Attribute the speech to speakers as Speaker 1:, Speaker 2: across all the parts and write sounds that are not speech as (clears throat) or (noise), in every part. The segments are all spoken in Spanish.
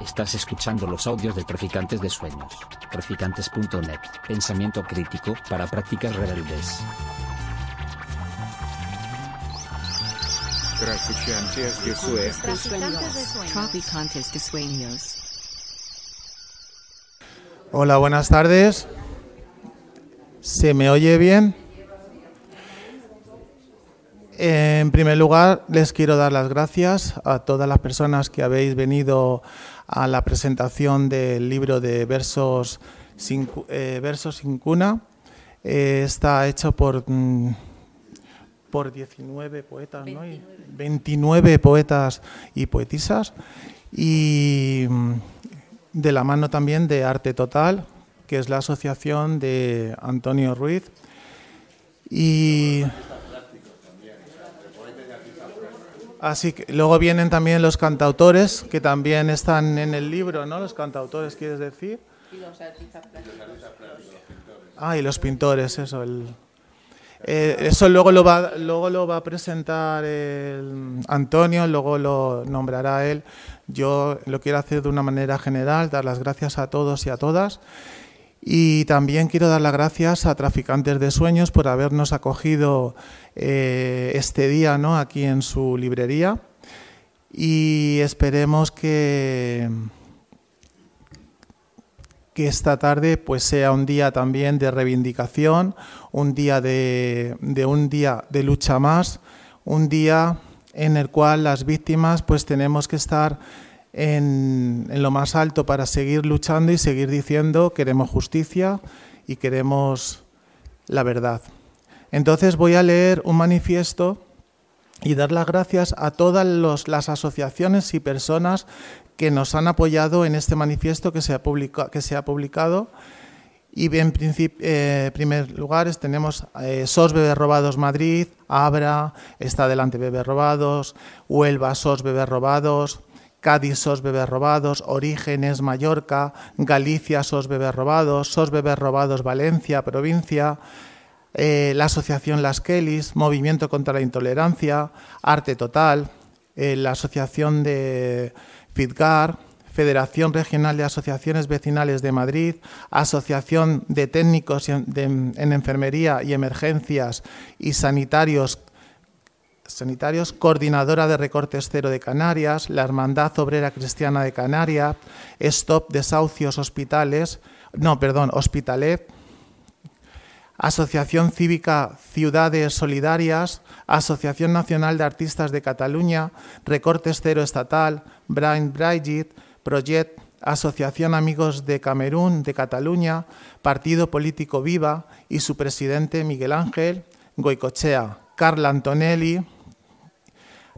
Speaker 1: Estás escuchando los audios de Traficantes de Sueños. Traficantes.net. Pensamiento crítico para prácticas rebeldes.
Speaker 2: Traficantes de Sueños.
Speaker 3: Traficantes de sueños.
Speaker 4: Hola, buenas tardes. ¿Se me oye bien? En primer lugar, les quiero dar las gracias a todas las personas que habéis venido a la presentación del libro de versos sin, eh, versos sin cuna. Eh, está hecho por, mm, por 19 poetas, ¿no? Y 29 poetas y poetisas. Y mm, de la mano también de Arte Total, que es la asociación de Antonio Ruiz. Y así que luego vienen también los cantautores, que también están en el libro, ¿no? Los cantautores, ¿quieres decir? Ah, y los pintores, eso. el- eh, eso luego lo, va, luego lo va a presentar el Antonio, luego lo nombrará él. Yo lo quiero hacer de una manera general, dar las gracias a todos y a todas. Y también quiero dar las gracias a Traficantes de Sueños por habernos acogido eh, este día ¿no? aquí en su librería. Y esperemos que, que esta tarde pues sea un día también de reivindicación, un día de, de un día de lucha más, un día en el cual las víctimas pues tenemos que estar en, lo más alto para seguir luchando y seguir diciendo queremos justicia y queremos la verdad. Entonces voy a leer un manifiesto y dar las gracias a todas las asociaciones y personas que nos han apoyado en este manifiesto que se ha, publica- que se ha publicado. Y en eh, primer lugar tenemos eh, SOS Bebés Robados Madrid, Abra, Está Delante Bebés Robados, Huelva SOS Bebés Robados, Cádiz SOS Bebés Robados, Orígenes Mallorca, Galicia SOS Bebés Robados, SOS Bebés Robados Valencia, provincia, eh, la Asociación Las Kellys, Movimiento contra la Intolerancia, Arte Total, eh, la Asociación de FIDGAR, Federación Regional de Asociaciones Vecinales de Madrid, Asociación de Técnicos en Enfermería y Emergencias y Sanitarios Sanitarios, Coordinadora de Recortes Cero de Canarias, la Hermandad Obrera Cristiana de Canarias, Stop Desahucios Hospitales, no, perdón, Hospitalet, Asociación Cívica Ciudades Solidarias, Asociación Nacional de Artistas de Cataluña, Recortes Cero Estatal, Brian Brigitte, Project, Asociación Amigos de Camerún de Cataluña, Partido Político Viva y su presidente Miguel Ángel Goicochea, Carla Antonelli,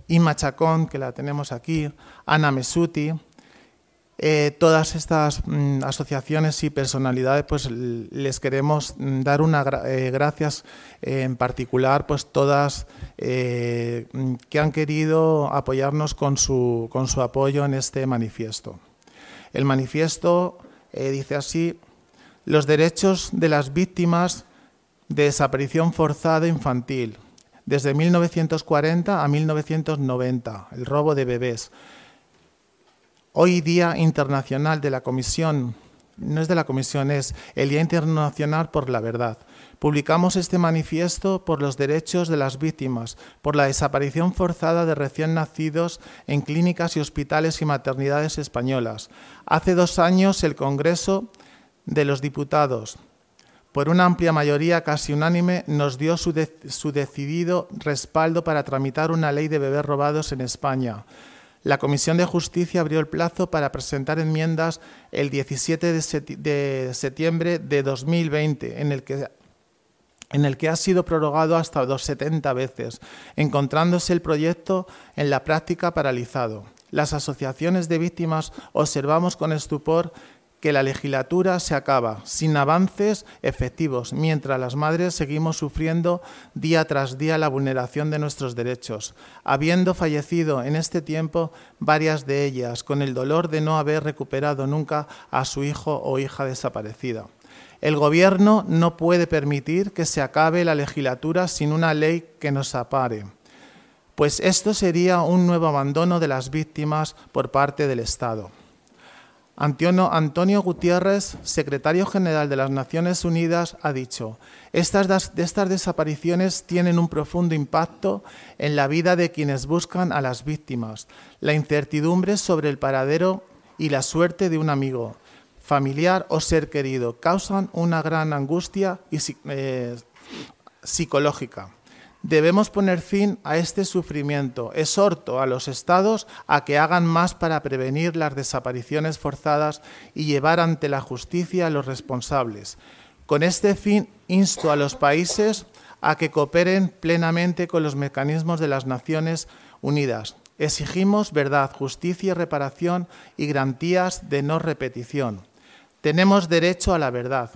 Speaker 4: Inma Chacón, que la tenemos aquí, Ana Mesuti, eh, todas estas mm, asociaciones y personalidades, pues les queremos mm, dar una eh, gracias eh, en particular, pues todas mm, que han querido apoyarnos con su, con su apoyo en este manifiesto. El manifiesto dice así, los derechos de las víctimas de desaparición forzada infantil, desde 1940 a 1990, el robo de bebés. Hoy Día Internacional de la Comisión, no es de la Comisión, es el Día Internacional por la Verdad. Publicamos este manifiesto por los derechos de las víctimas, por la desaparición forzada de recién nacidos en clínicas y hospitales y maternidades españolas. Hace dos años el Congreso de los Diputados, por una amplia mayoría casi unánime, nos dio su, de- su decidido respaldo para tramitar una ley de bebés robados en España. La Comisión de Justicia abrió el plazo para presentar enmiendas el 17 de, septiembre de 2020, en el que en el que ha sido prorrogado hasta dos 70 veces, encontrándose el proyecto en la práctica paralizado. Las asociaciones de víctimas observamos con estupor que la legislatura se acaba sin avances efectivos, mientras las madres seguimos sufriendo día tras día la vulneración de nuestros derechos, habiendo fallecido en este tiempo varias de ellas con el dolor de no haber recuperado nunca a su hijo o hija desaparecida. El Gobierno no puede permitir que se acabe la legislatura sin una ley que nos apare, pues esto sería un nuevo abandono de las víctimas por parte del Estado. Antonio Gutiérrez, secretario general de las Naciones Unidas, ha dicho, estas, desapariciones tienen un profundo impacto en la vida de quienes buscan a las víctimas, la incertidumbre sobre el paradero y la suerte de un amigo, familiar o ser querido, causan una gran angustia y, eh, psicológica. Debemos poner fin a este sufrimiento. Exhorto a los estados a que hagan más para prevenir las desapariciones forzadas y llevar ante la justicia a los responsables. Con este fin, insto a los países a que cooperen plenamente con los mecanismos de las Naciones Unidas. Exigimos verdad, justicia y reparación y garantías de no repetición. Tenemos derecho a la verdad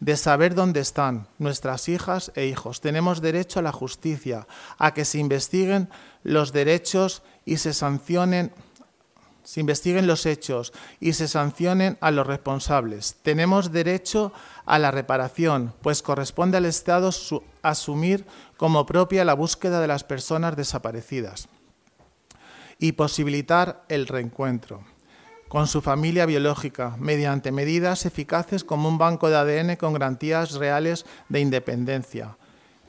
Speaker 4: de saber dónde están nuestras hijas e hijos. Tenemos derecho a la justicia, a que se investiguen los derechos y se sancionen se investiguen los hechos y se sancionen a los responsables. Tenemos derecho a la reparación, pues corresponde al Estado asumir como propia la búsqueda de las personas desaparecidas y posibilitar el reencuentro con su familia biológica, mediante medidas eficaces como un banco de ADN con garantías reales de independencia.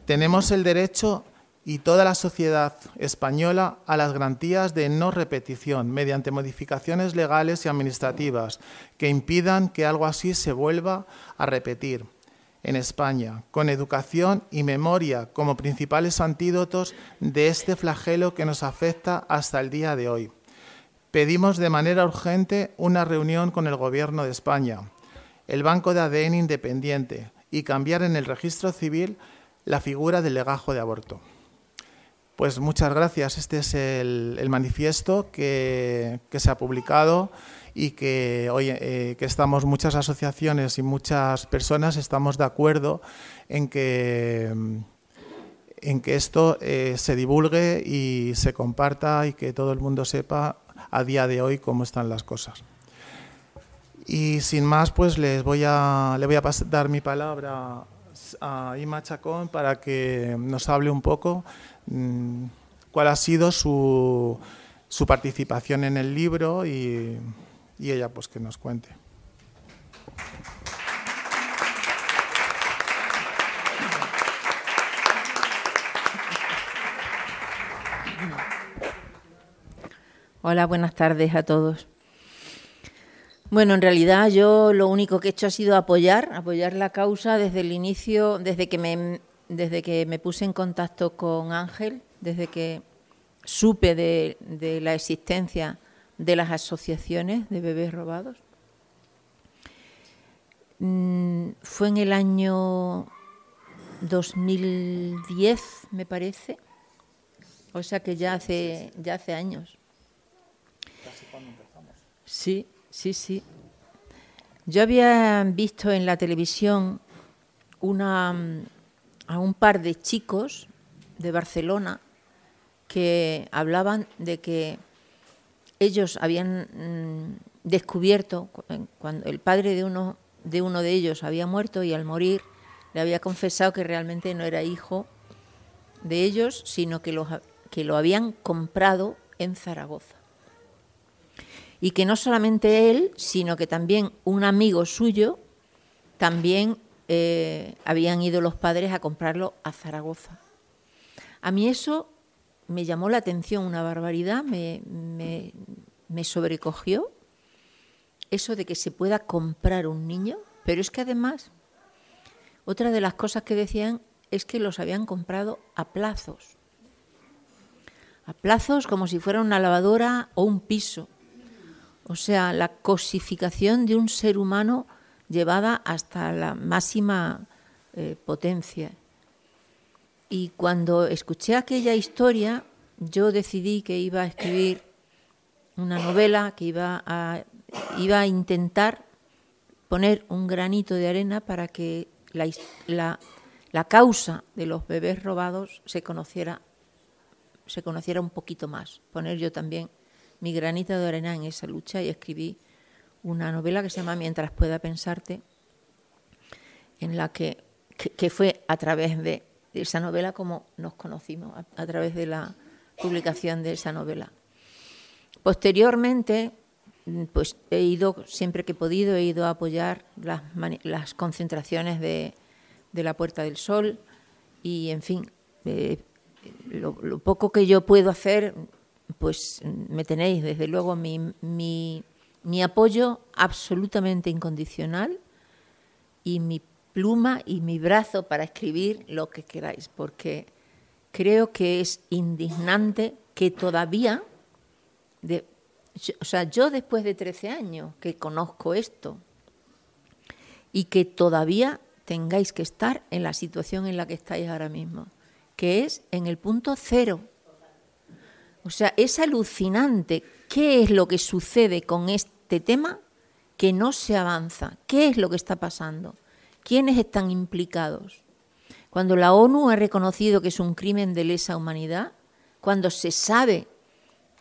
Speaker 4: Tenemos el derecho y toda la sociedad española a las garantías de no repetición mediante modificaciones legales y administrativas que impidan que algo así se vuelva a repetir en España, con educación y memoria como principales antídotos de este flagelo que nos afecta hasta el día de hoy pedimos de manera urgente una reunión con el Gobierno de España, el Banco de ADN Independiente y cambiar en el registro civil la figura del legajo de aborto. Pues muchas gracias. Este es el, manifiesto que, se ha publicado y que hoy eh, que estamos muchas asociaciones y muchas personas estamos de acuerdo en que en que esto eh, se divulgue y se comparta y que todo el mundo sepa a día de hoy cómo están las cosas. Y sin más, pues les voy a, le voy a dar mi palabra a Ima Chacón para que nos hable un poco mm, cuál ha sido su, su, participación en el libro y, y ella pues que nos cuente.
Speaker 5: Hola, buenas tardes a todos. Bueno, en realidad yo lo único que he hecho ha sido apoyar, apoyar la causa desde el inicio, desde que me, desde que me puse en contacto con Ángel, desde que supe de, la existencia de las asociaciones de bebés robados. Mm, fue en el año 2010, me parece. O sea que ya hace, ya hace años. Sí, sí, sí. Yo había visto en la televisión una, a un par de chicos de Barcelona que hablaban de que ellos habían mm, descubierto cuando el padre de uno de uno de ellos había muerto y al morir le había confesado que realmente no era hijo de ellos, sino que, que lo habían comprado en Zaragoza y que no solamente él, sino que también un amigo suyo, también eh, habían ido los padres a comprarlo a Zaragoza. A mí eso me llamó la atención, una barbaridad, me, me sobrecogió eso de que se pueda comprar un niño, pero es que además, otra de las cosas que decían es que los habían comprado a plazos. A plazos como si fuera una lavadora o un piso o sea, la cosificación de un ser humano llevada hasta la máxima eh, potencia. Y cuando escuché aquella historia, yo decidí que iba a escribir una novela, que iba a, iba a intentar poner un granito de arena para que la, la, la causa de los bebés robados se conociera, se conociera un poquito más. Poner yo también mi granita de arena en esa lucha y escribí una novela que se llama Mientras pueda pensarte, en la que, que, fue a través de, esa novela como nos conocimos, a, través de la publicación de esa novela. Posteriormente, pues he ido, siempre que he podido, he ido a apoyar las, las concentraciones de, de, la Puerta del Sol y, en fin, eh, lo, poco que yo puedo hacer, pues me tenéis, desde luego, mi, mi, apoyo absolutamente incondicional y mi pluma y mi brazo para escribir lo que queráis, porque creo que es indignante que todavía, de, o sea, yo después de 13 años que conozco esto y que todavía tengáis que estar en la situación en la que estáis ahora mismo, que es en el punto cero. O sea, es alucinante qué es lo que sucede con este tema que no se avanza. ¿Qué es lo que está pasando? ¿Quiénes están implicados? Cuando la ONU ha reconocido que es un crimen de lesa humanidad, cuando se sabe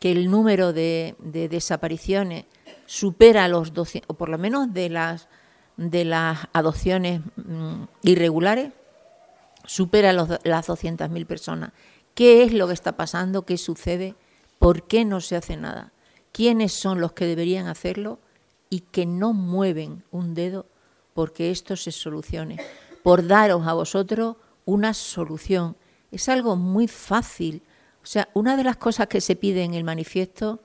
Speaker 5: que el número de, desapariciones supera los 200, o por lo menos de las, de las adopciones mm, irregulares, supera los, las 200.000 personas. ¿Qué es lo que está pasando? ¿Qué sucede? ¿Por qué no se hace nada? ¿Quiénes son los que deberían hacerlo y que no mueven un dedo porque esto se solucione? Por daros a vosotros una solución. Es algo muy fácil o sea, una de las cosas que se pide en el manifiesto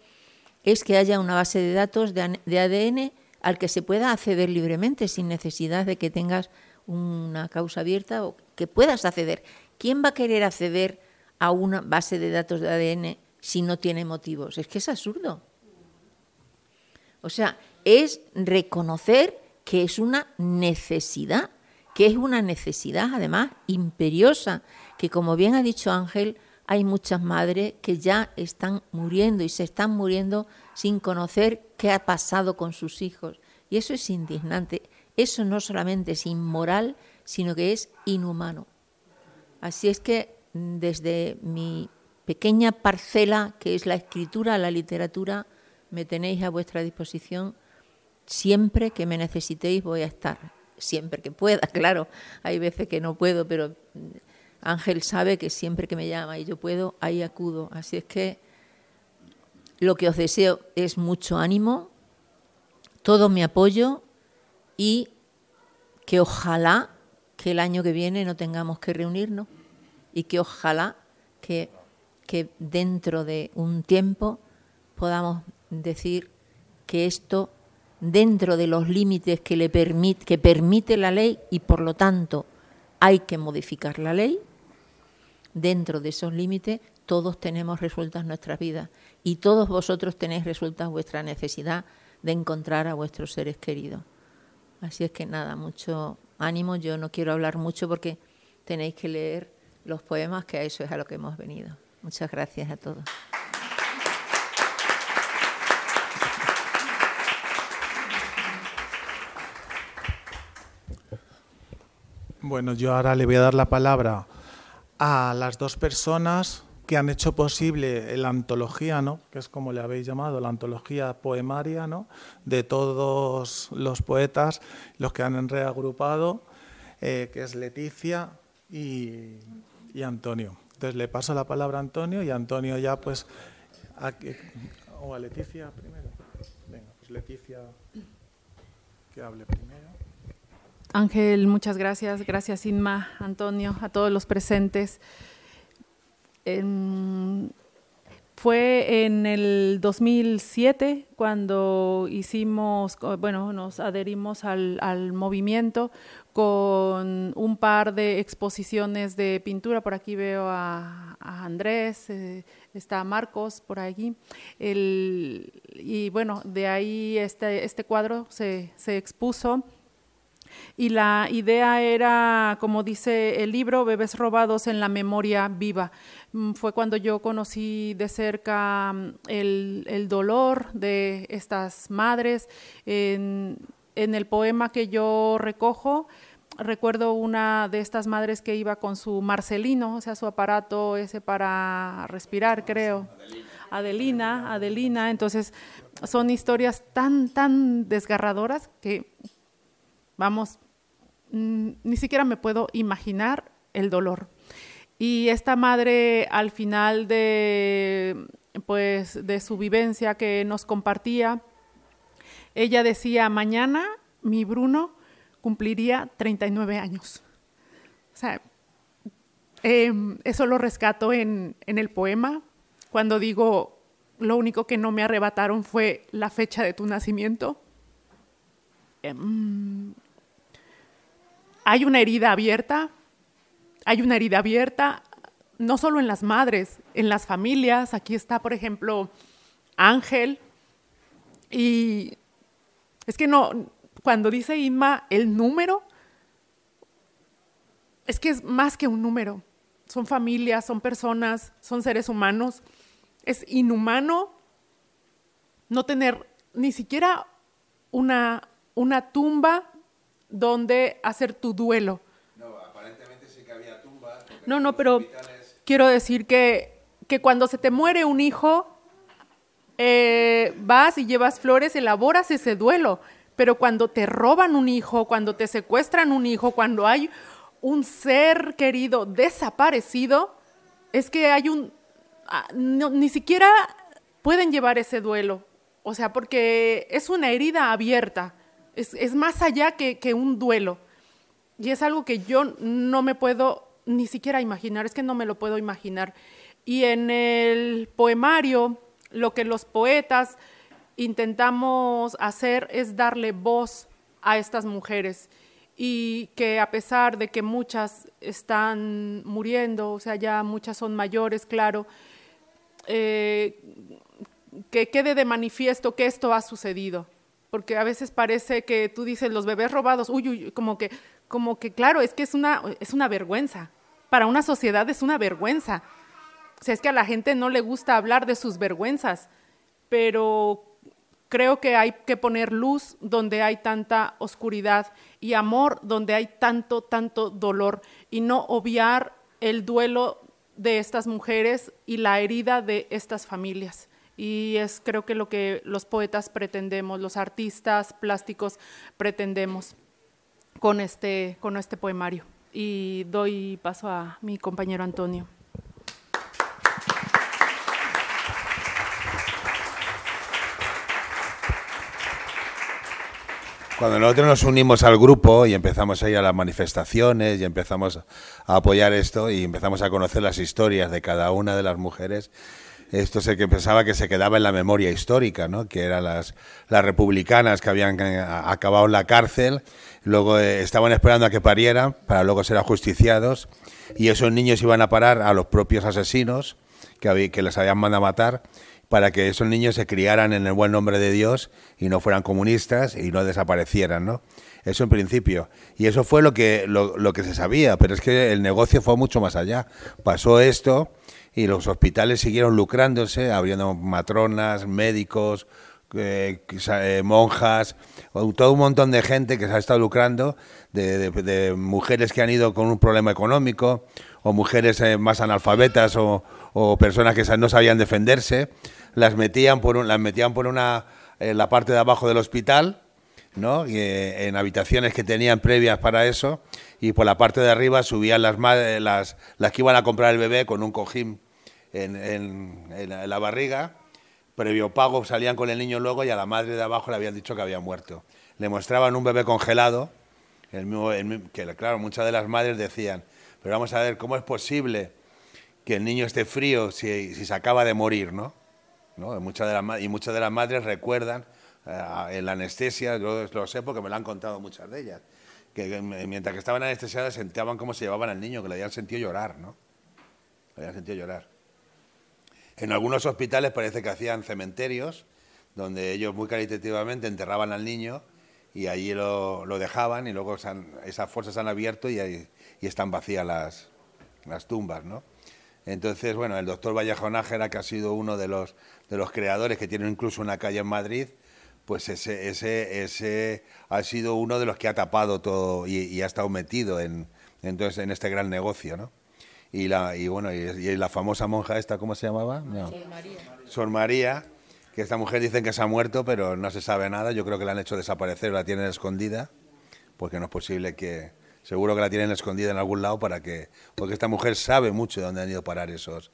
Speaker 5: es que haya una base de datos de ADN al que se pueda acceder libremente sin necesidad de que tengas una causa abierta o que puedas acceder. ¿Quién va a querer acceder a una base de datos de ADN si no tiene motivos? Es que es absurdo. O sea, es reconocer que es una necesidad, que es una necesidad además imperiosa, que como bien ha dicho Ángel, hay muchas madres que ya están muriendo y se están muriendo sin conocer qué ha pasado con sus hijos. Y eso es indignante. Eso no solamente es inmoral, sino que es inhumano. Así es que desde mi pequeña parcela, que es la escritura, la literatura, me tenéis a vuestra disposición. Siempre que me necesitéis voy a estar. Siempre que pueda, (laughs) claro. Hay veces que no puedo, pero Ángel sabe que siempre que me llama y yo puedo, ahí acudo. Así es que lo que os deseo es mucho ánimo, todo mi apoyo y que ojalá que el año que viene no tengamos que reunirnos y que ojalá que, que dentro de un tiempo podamos decir que esto dentro de los límites que le permite que permite la ley y por lo tanto hay que modificar la ley dentro de esos límites, todos tenemos resueltas nuestras vidas y todos vosotros tenéis resueltas vuestra necesidad de encontrar a vuestros seres queridos. Así es que nada, mucho ánimo. Yo no quiero hablar mucho porque tenéis que leer los poemas, que a eso es a lo que hemos venido. Muchas gracias a todos.
Speaker 4: Bueno, yo ahora le voy a dar la palabra a las dos personas que han hecho posible la antología, ¿no? que es como le habéis llamado, la antología poemaria ¿no? de todos los poetas, los que han reagrupado, eh, que es Leticia y, Antonio. Entonces le paso la palabra a Antonio y Antonio ya pues... O a Leticia primero. Venga, pues Leticia que hable primero.
Speaker 6: Ángel, muchas gracias. Gracias, Inma, Antonio, a todos los presentes. fue en el 2007 cuando hicimos, bueno, nos adherimos al, movimiento con un par de exposiciones de pintura. Por aquí veo a, Andrés, eh, está Marcos por allí. y bueno, de ahí este, este cuadro se, se expuso y la idea era, como dice el libro, Bebés robados en la memoria viva. Mm, fue cuando yo conocí de cerca mm, el, dolor de estas madres. El poema que yo recojo, recuerdo una de estas madres que iba con su Marcelino, o sea, su aparato ese para respirar, creo. Adelina, Adelina. Entonces, son historias tan, tan desgarradoras que vamos, mm, ni siquiera me puedo imaginar el dolor. Y esta madre al final de, pues, de su vivencia que nos compartía, ella decía, mañana mi Bruno cumpliría 39 años. O sea, em, eso lo rescato en, en el poema, cuando digo, lo único que no me arrebataron fue la fecha de tu nacimiento. Em, hay una herida abierta, hay una herida abierta, no solo en las madres, en las familias. Aquí está, por ejemplo, Ángel. Y es que no, cuando dice Inma el número, es que es más que un número. Son familias, son personas, son seres humanos. Es inhumano no tener ni siquiera una, una tumba donde hacer tu duelo.
Speaker 7: No, aparentemente sí que había tumbas.
Speaker 6: No, no, pero quiero decir que, que cuando se te muere un hijo, eh, vas y llevas flores, elaboras ese duelo. Pero cuando te roban un hijo, cuando te secuestran un hijo, cuando hay un ser querido desaparecido, es que hay un... Ah, ni siquiera pueden llevar ese duelo. O sea, porque es una herida abierta. Es, más allá que, que un duelo. Y es algo que yo no me puedo ni siquiera imaginar, es que no me lo puedo imaginar. Y en el poemario, lo que los poetas intentamos hacer es darle voz a estas mujeres y que a pesar de que muchas están muriendo, o sea, ya muchas son mayores, claro, eh, que quede de manifiesto que esto ha sucedido, porque a veces parece que tú dices los bebés robados, uy, uy, como que, como que claro, es que es una, es una vergüenza, para una sociedad es una vergüenza, o es que a la gente no le gusta hablar de sus vergüenzas, pero creo que hay que poner luz donde hay tanta oscuridad y amor donde hay tanto, tanto dolor y no obviar el duelo de estas mujeres y la herida de estas familias. Y es creo que lo que los poetas pretendemos, los artistas plásticos pretendemos con este, con este poemario. Y doy paso a mi compañero Antonio.
Speaker 7: Cuando nosotros nos unimos al grupo y empezamos a ir a las manifestaciones y empezamos a apoyar esto y empezamos a conocer las historias de cada una de las mujeres, esto sé que pensaba que se quedaba en la memoria histórica, ¿no? que eran las, las republicanas que habían eh, acabado en la cárcel, luego eh, estaban esperando a que parieran para luego ser ajusticiados y esos niños iban a parar a los propios asesinos que, que les habían mandado a matar para que esos niños se criaran en el buen nombre de Dios y no fueran comunistas y no desaparecieran, ¿no? Eso en principio. Y eso fue lo que, lo, que se sabía, pero es que el negocio fue mucho más allá. Pasó esto y los hospitales siguieron lucrándose, abriendo matronas, médicos, eh, eh, monjas, todo un montón de gente que se ha estado lucrando, de, mujeres que han ido con un problema económico, o mujeres eh, más analfabetas, o, personas que no sabían defenderse, las metían por, las metían por una, en la parte de abajo del hospital, ¿no? Eh, en habitaciones que tenían previas para eso, y por la parte de arriba subían las, las, las que iban a comprar el bebé con un cojín en, la barriga, previo pago salían con el niño luego y a la madre de abajo le habían dicho que había muerto. Le mostraban un bebé congelado, el que claro, muchas de las madres decían, pero vamos a ver, ¿cómo es posible que el niño esté frío si, se acaba de morir, ¿no? ¿No? Muchas de las, y muchas de las madres recuerdan eh, en la anestesia, yo lo sé porque me lo han contado muchas de ellas, que mientras que estaban anestesiadas sentaban cómo se llevaban al niño, que le habían sentido llorar, ¿no? Le habían sentido llorar. En algunos hospitales parece que hacían cementerios donde ellos muy caritativamente enterraban al niño y allí lo, dejaban y luego esas fuerzas han abierto y, y están vacías las, las tumbas, ¿no? Entonces, bueno, el doctor Vallejo Nájera, que ha sido uno de los, de los creadores, que tiene incluso una calle en Madrid, pues ese, ese, ese ha sido uno de los que ha tapado todo y, ha estado metido en, entonces, en este gran negocio, ¿no? Y, la, y bueno, y, la famosa monja esta, ¿cómo se llamaba? No. Sor María. Sor María, que esta mujer dicen que se ha muerto, pero no se sabe nada. Yo creo que la han hecho desaparecer, la tienen escondida, porque no es posible que, seguro que la tienen escondida en algún lado para que, porque esta mujer sabe mucho de dónde han ido a parar esos,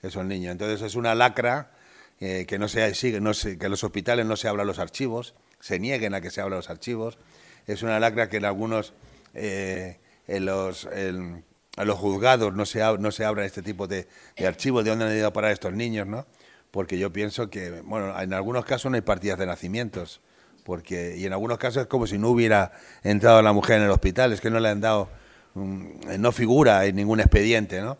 Speaker 7: esos niños. Entonces es una lacra eh, que no se sigue, no que en los hospitales no se hablan los archivos, se nieguen a que se abran los archivos. Es una lacra que en algunos, eh, en los, en, los juzgados no se, no se abran este tipo de, de archivos, de dónde han ido a parar estos niños, ¿no? Porque yo pienso que, bueno, en algunos casos no hay partidas de nacimientos, porque, y en algunos casos es como si no hubiera entrado la mujer en el hospital, es que no le han dado, no figura en ningún expediente, ¿no?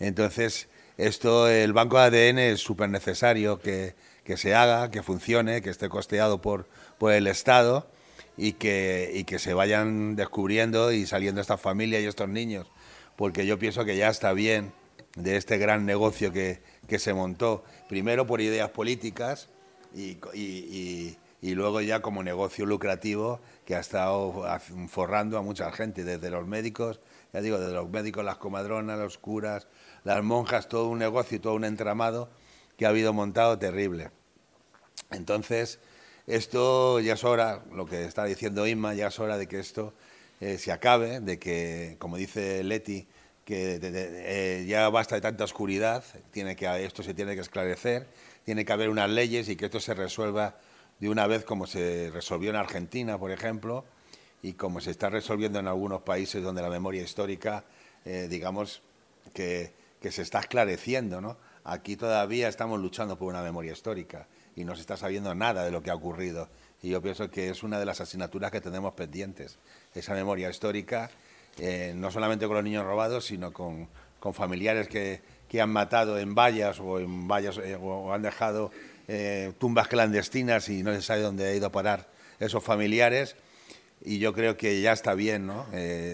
Speaker 7: Entonces, esto, el banco de ADN es súper necesario que, que se haga, que funcione, que esté costeado por, por el Estado y que, y que se vayan descubriendo y saliendo estas familias y estos niños, porque yo pienso que ya está bien de este gran negocio que, que se montó, primero por ideas políticas y, y, y, luego ya como negocio lucrativo que ha estado forrando a mucha gente, desde los médicos, ya digo, desde los médicos, las comadronas, los curas, las monjas, todo un negocio y todo un entramado que ha habido montado terrible. Entonces, esto ya es hora, lo que está diciendo Inma, ya es hora de que esto eh, se acabe, de que, como dice Leti, que eh, ya basta de tanta oscuridad, tiene que, esto se tiene que esclarecer, tiene que haber unas leyes y que esto se resuelva de una vez como se resolvió en Argentina, por ejemplo, y como se está resolviendo en algunos países donde la memoria histórica, eh, digamos, que, que se está esclareciendo, ¿no? Aquí todavía estamos luchando por una memoria histórica y no se está sabiendo nada de lo que ha ocurrido. Y yo pienso que es una de las asignaturas que tenemos pendientes, esa memoria histórica, eh, no solamente con los niños robados, sino con, con familiares que, que, han matado en vallas o en vallas eh, o han dejado eh, tumbas clandestinas y no se sabe dónde ha ido a parar esos familiares. Y yo creo que ya está bien, ¿no?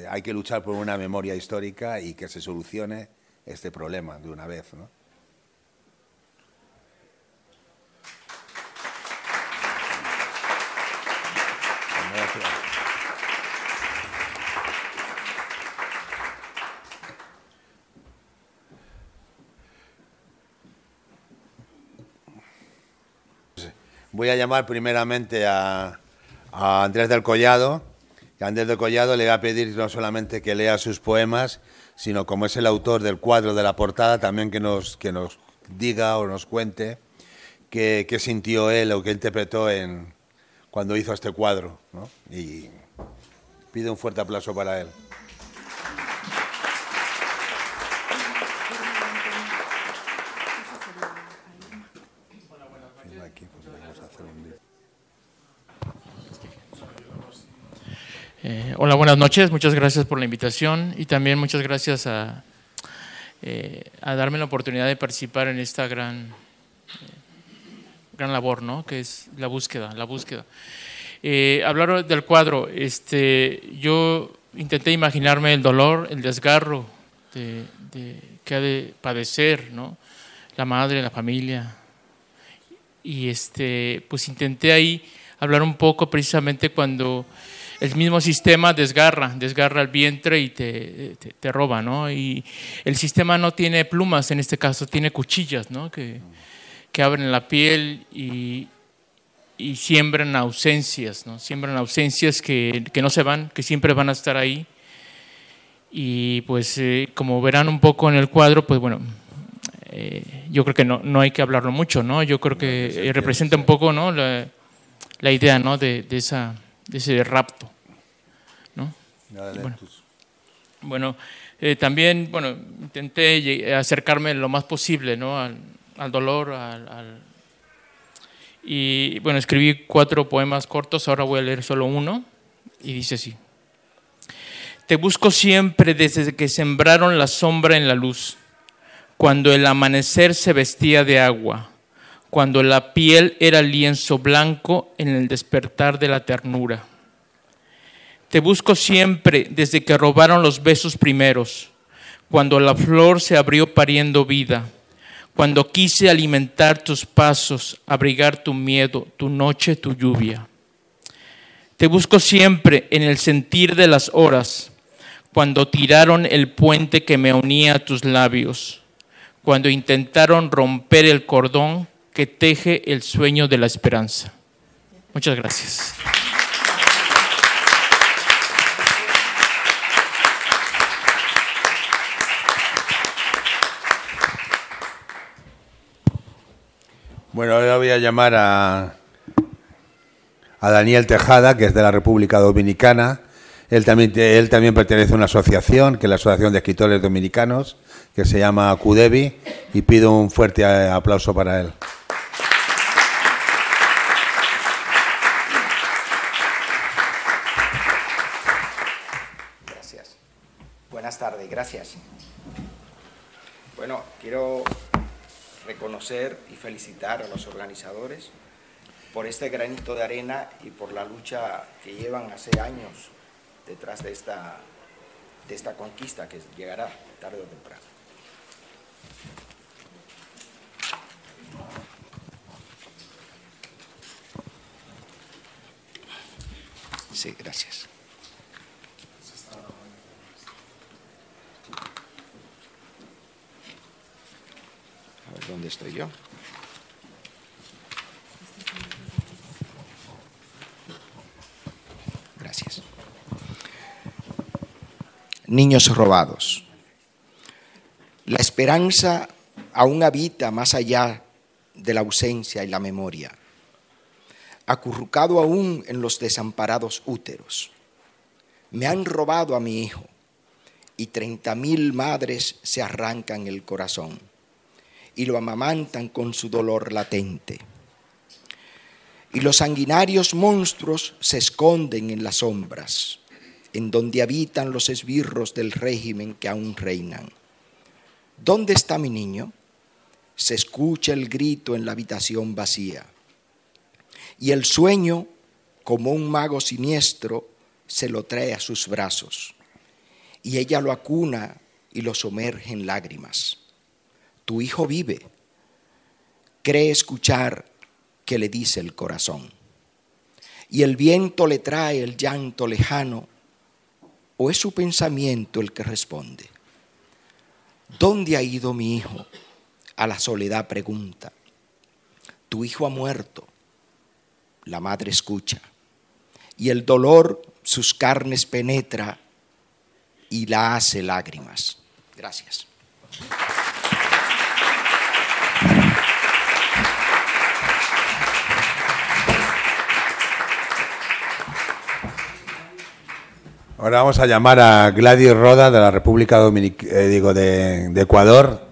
Speaker 7: Hay que luchar por una memoria histórica y que se solucione este problema de una vez, ¿no? Voy a llamar primeramente a, Andrés del Collado. A Andrés del Collado le voy a pedir no solamente que lea sus poemas, sino como es el autor del cuadro de la portada, también que nos, que nos diga o nos cuente qué, qué sintió él o qué interpretó en, cuando hizo este cuadro. ¿no? Y pido un fuerte aplauso para él.
Speaker 8: Eh, hola, buenas noches. Muchas gracias por la invitación y también muchas gracias a, eh, a darme la oportunidad de participar en esta gran, eh, gran labor, ¿no? Que es la búsqueda, la búsqueda. Hablar del cuadro, este, yo intenté imaginarme el dolor, el desgarro de, de, que ha de padecer, ¿no? La madre, la familia. Y este, pues intenté ahí hablar un poco precisamente cuando el mismo sistema desgarra, desgarra el vientre y te, te, te, roba, ¿no? Y el sistema no tiene plumas, en este caso tiene cuchillas, ¿no? Que, que abren la piel y, y siembran ausencias, ¿no? Siembran ausencias que, que, no se van, que siempre van a estar ahí. Y pues eh, como verán un poco en el cuadro, pues bueno, eh, yo creo que no, no hay que hablarlo mucho, ¿no? Yo creo que representa un poco, ¿no? La, la idea, ¿no? De, de esa de ese rapto. ¿No? Bueno, bueno eh, también bueno, intenté acercarme lo más posible ¿no? al, al dolor. Al, al, y bueno, escribí cuatro poemas cortos, ahora voy a leer solo uno, y dice así. Te busco siempre desde que sembraron la sombra en la luz, cuando el amanecer se vestía de agua cuando la piel era lienzo blanco en el despertar de la ternura. Te busco siempre desde que robaron los besos primeros, cuando la flor se abrió pariendo vida, cuando quise alimentar tus pasos, abrigar tu miedo, tu noche, tu lluvia. Te busco siempre en el sentir de las horas, cuando tiraron el puente que me unía a tus labios, cuando intentaron romper el cordón que teje el sueño de la esperanza. Muchas gracias.
Speaker 7: Bueno, ahora voy a llamar a, a Daniel Tejada, que es de la República Dominicana. Él también, él también pertenece a una asociación, que es la Asociación de Escritores Dominicanos, que se llama CUDEBI, y pido un fuerte aplauso para él.
Speaker 9: Gracias. Buenas tardes, gracias. Bueno, quiero reconocer y felicitar a los organizadores por este granito de arena y por la lucha que llevan hace años detrás de esta, de esta conquista que llegará tarde o temprano. Sí, gracias. ¿Dónde estoy yo? Gracias. Niños robados. La esperanza aún habita más allá de la ausencia y la memoria, acurrucado aún en los desamparados úteros. Me han robado a mi hijo y treinta mil madres se arrancan el corazón y lo amamantan con su dolor latente. Y los sanguinarios monstruos se esconden en las sombras, en donde habitan los esbirros del régimen que aún reinan. ¿Dónde está mi niño? Se escucha el grito en la habitación vacía. Y el sueño, como un mago siniestro, se lo trae a sus brazos. Y ella lo acuna y lo sumerge en lágrimas. Tu hijo vive. Cree escuchar que le dice el corazón. Y el viento le trae el llanto lejano, o es su pensamiento el que responde. ¿Dónde ha ido mi hijo? A la soledad pregunta. Tu hijo ha muerto. La madre escucha. Y el dolor sus carnes penetra y la hace lágrimas. Gracias.
Speaker 7: Ahora vamos a llamar a Gladys Roda de la República Dominicana, eh, digo, de, de Ecuador.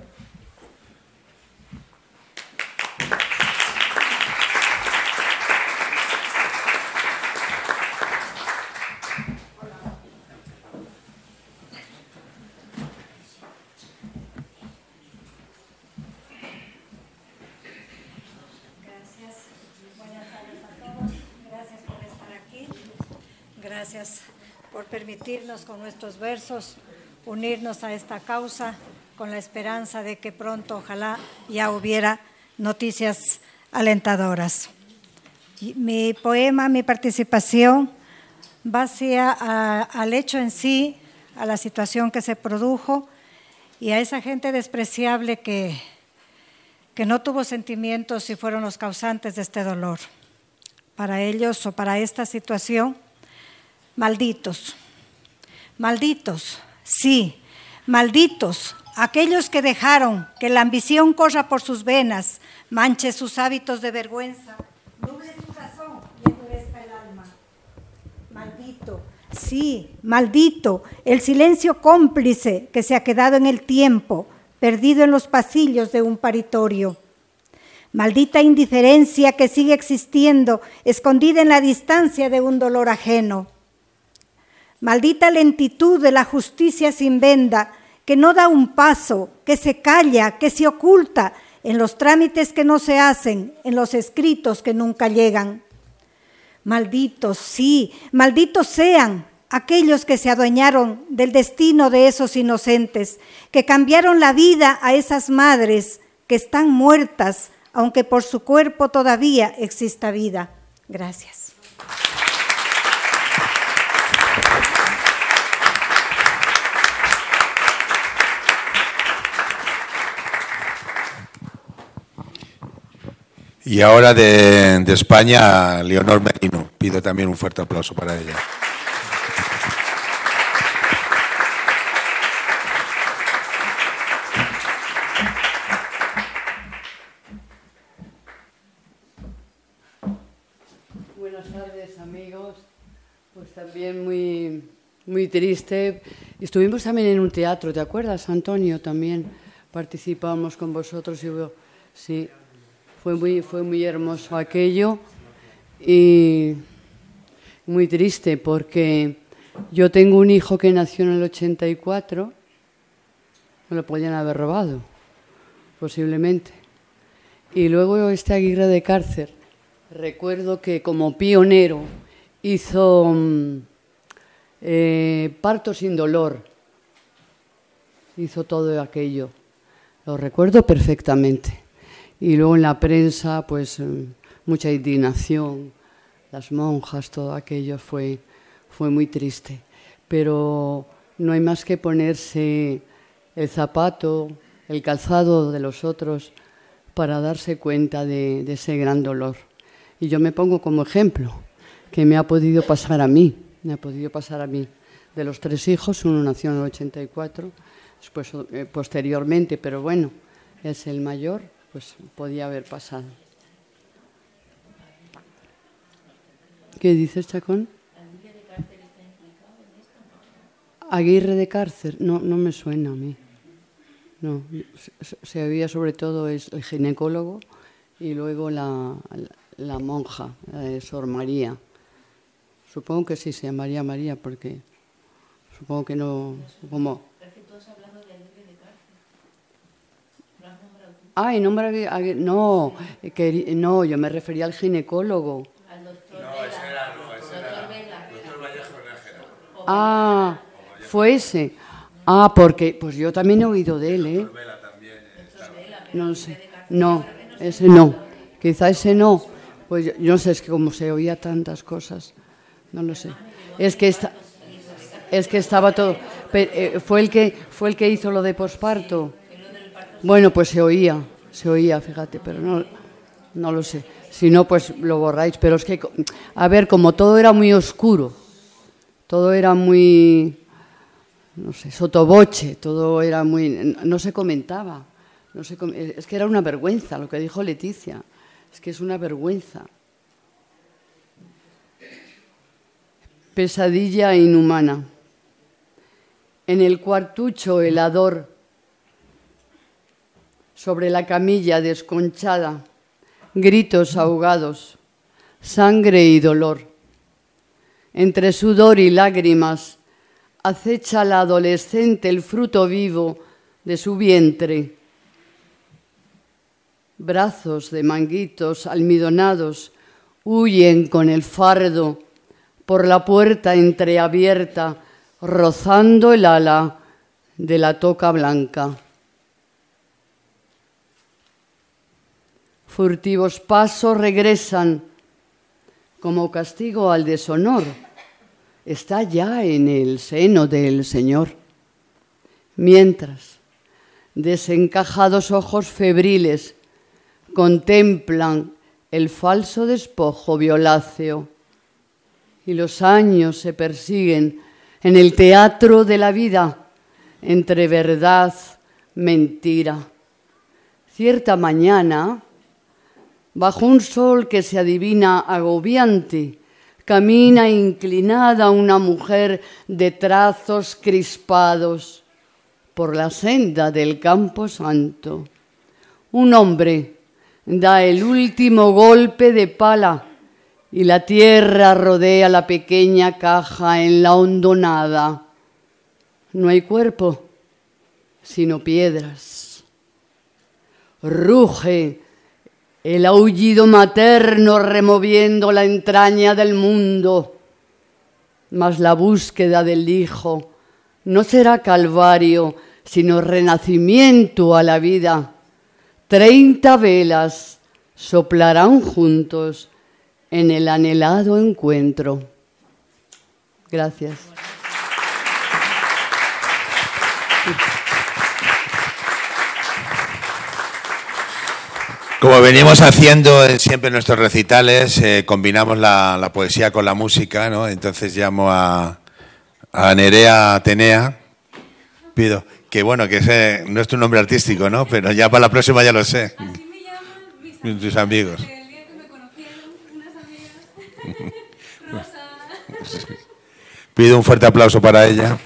Speaker 10: Gracias. Buenas tardes a todos. Gracias por estar aquí. Gracias permitirnos con nuestros versos unirnos a esta causa con la esperanza de que pronto ojalá ya hubiera noticias alentadoras. Mi poema, mi participación va hacia a- al hecho en sí, a la situación que se produjo y a esa gente despreciable que, que no tuvo sentimientos y fueron los causantes de este dolor. Para ellos o para esta situación, malditos, malditos, sí, malditos, aquellos que dejaron que la ambición corra por sus venas, manche sus hábitos de vergüenza, nuble su razón y endurezca el alma. Maldito, sí, maldito, el silencio cómplice que se ha quedado en el tiempo, perdido en los pasillos de un paritorio. Maldita indiferencia que sigue existiendo, escondida en la distancia de un dolor ajeno. Maldita lentitud de la justicia sin venda, que no da un paso, que se calla, que se oculta en los trámites que no se hacen, en los escritos que nunca llegan. Malditos, sí, malditos sean aquellos que se adueñaron del destino de esos inocentes, que cambiaron la vida a esas madres que están muertas, aunque por su cuerpo todavía exista vida. Gracias.
Speaker 7: Y ahora de, España, Leonor Merino. Pido también un fuerte aplauso para ella.
Speaker 11: Buenas tardes amigos, pues también muy, muy triste. Estuvimos también en un teatro, ¿te acuerdas, Antonio? También participamos con vosotros y sí, fue muy, fue muy hermoso aquello y muy triste porque yo tengo un hijo que nació en el 84, me lo podían haber robado, posiblemente. Y luego este Aguirre de Cárcer, recuerdo que como pionero hizo mm, eh, parto sin dolor, hizo todo aquello, lo recuerdo perfectamente. Y luego en la prensa, pues mm, mucha indignación, las monjas, todo aquello fue, fue muy triste. Pero no hay más que ponerse el zapato, el calzado de los otros para darse cuenta de, ese gran dolor. Y yo me pongo como ejemplo, que me ha podido pasar a mí, me ha podido pasar a mí. De los tres hijos, uno nació en el 84, después eh, posteriormente, pero bueno, es el mayor, pues podía haber pasado. ¿Qué dices, Chacón? Aguirre de cárcel, no, no me suena a mí. No, se, había sobre todo es el ginecólogo y luego la, la, monja, la Sor María. Supongo que sí se llamaría María porque supongo que no. Como... Ay, nombra no, que, no, yo me refería al ginecólogo. Al doctor no, ese era, no, ese era, doctor Vallejo Ah, fue ese. Ah, porque pues yo también he oído de él, ¿eh? No sé. No, ese no. Quizá ese no. Pues yo, no sé, es que como se oía tantas cosas, no lo sé. Es que está, es que estaba todo. Eh, fue el que fue el que hizo lo de posparto. Bueno, pues se oía, se oía, fíjate, pero no, no lo sé. Si no, pues lo borráis. Pero es que, a ver, como todo era muy oscuro, todo era muy no sé, sotoboche, todo era muy... no se comentaba. No se, es que era una vergüenza lo que dijo Leticia, es que es una vergüenza. Pesadilla inhumana. En el cuartucho helador, sobre la camilla desconchada, gritos ahogados, sangre y dolor. Entre sudor y lágrimas, acecha la adolescente el fruto vivo de su vientre. Brazos de manguitos almidonados huyen con el fardo por la puerta entreabierta, rozando el ala de la toca blanca. Furtivos pasos regresan como castigo al deshonor está ya en el seno del Señor. Mientras desencajados ojos febriles contemplan el falso despojo violáceo y los años se persiguen en el teatro de la vida entre verdad, mentira. Cierta mañana, bajo un sol que se adivina agobiante, Camina inclinada una mujer de trazos crispados por la senda del campo santo. Un hombre da el último golpe de pala y la tierra rodea la pequeña caja en la hondonada. No hay cuerpo, sino piedras. Ruge el aullido materno removiendo la entraña del mundo. Mas la búsqueda del Hijo no será calvario, sino renacimiento a la vida. Treinta velas soplarán juntos en el anhelado encuentro. Gracias.
Speaker 7: Como venimos haciendo siempre en nuestros recitales, eh, combinamos la, poesía con la música, ¿no? Entonces llamo a, Nerea Atenea. Pido que, bueno, que ese no es tu nombre artístico, ¿no? Pero ya para la próxima ya lo sé. Así me llaman mis, amigos. El día que me conocieron, unas amigas, (laughs) Rosa Pido un fuerte aplauso para ella.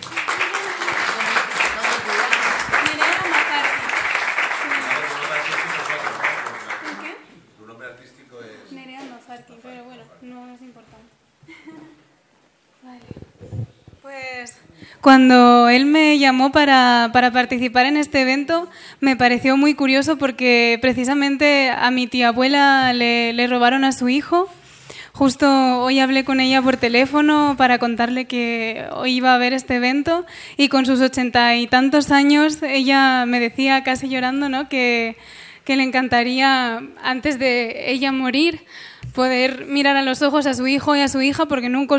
Speaker 12: Cuando él me llamó para, participar en este evento, me pareció muy curioso porque precisamente a mi tía abuela le, robaron a su hijo. Justo hoy hablé con ella por teléfono para contarle que hoy iba a haber este evento y con sus ochenta y tantos años ella me decía casi llorando ¿no? que, que le encantaría, antes de ella morir, poder mirar a los ojos a su hijo y a su hija porque nunca,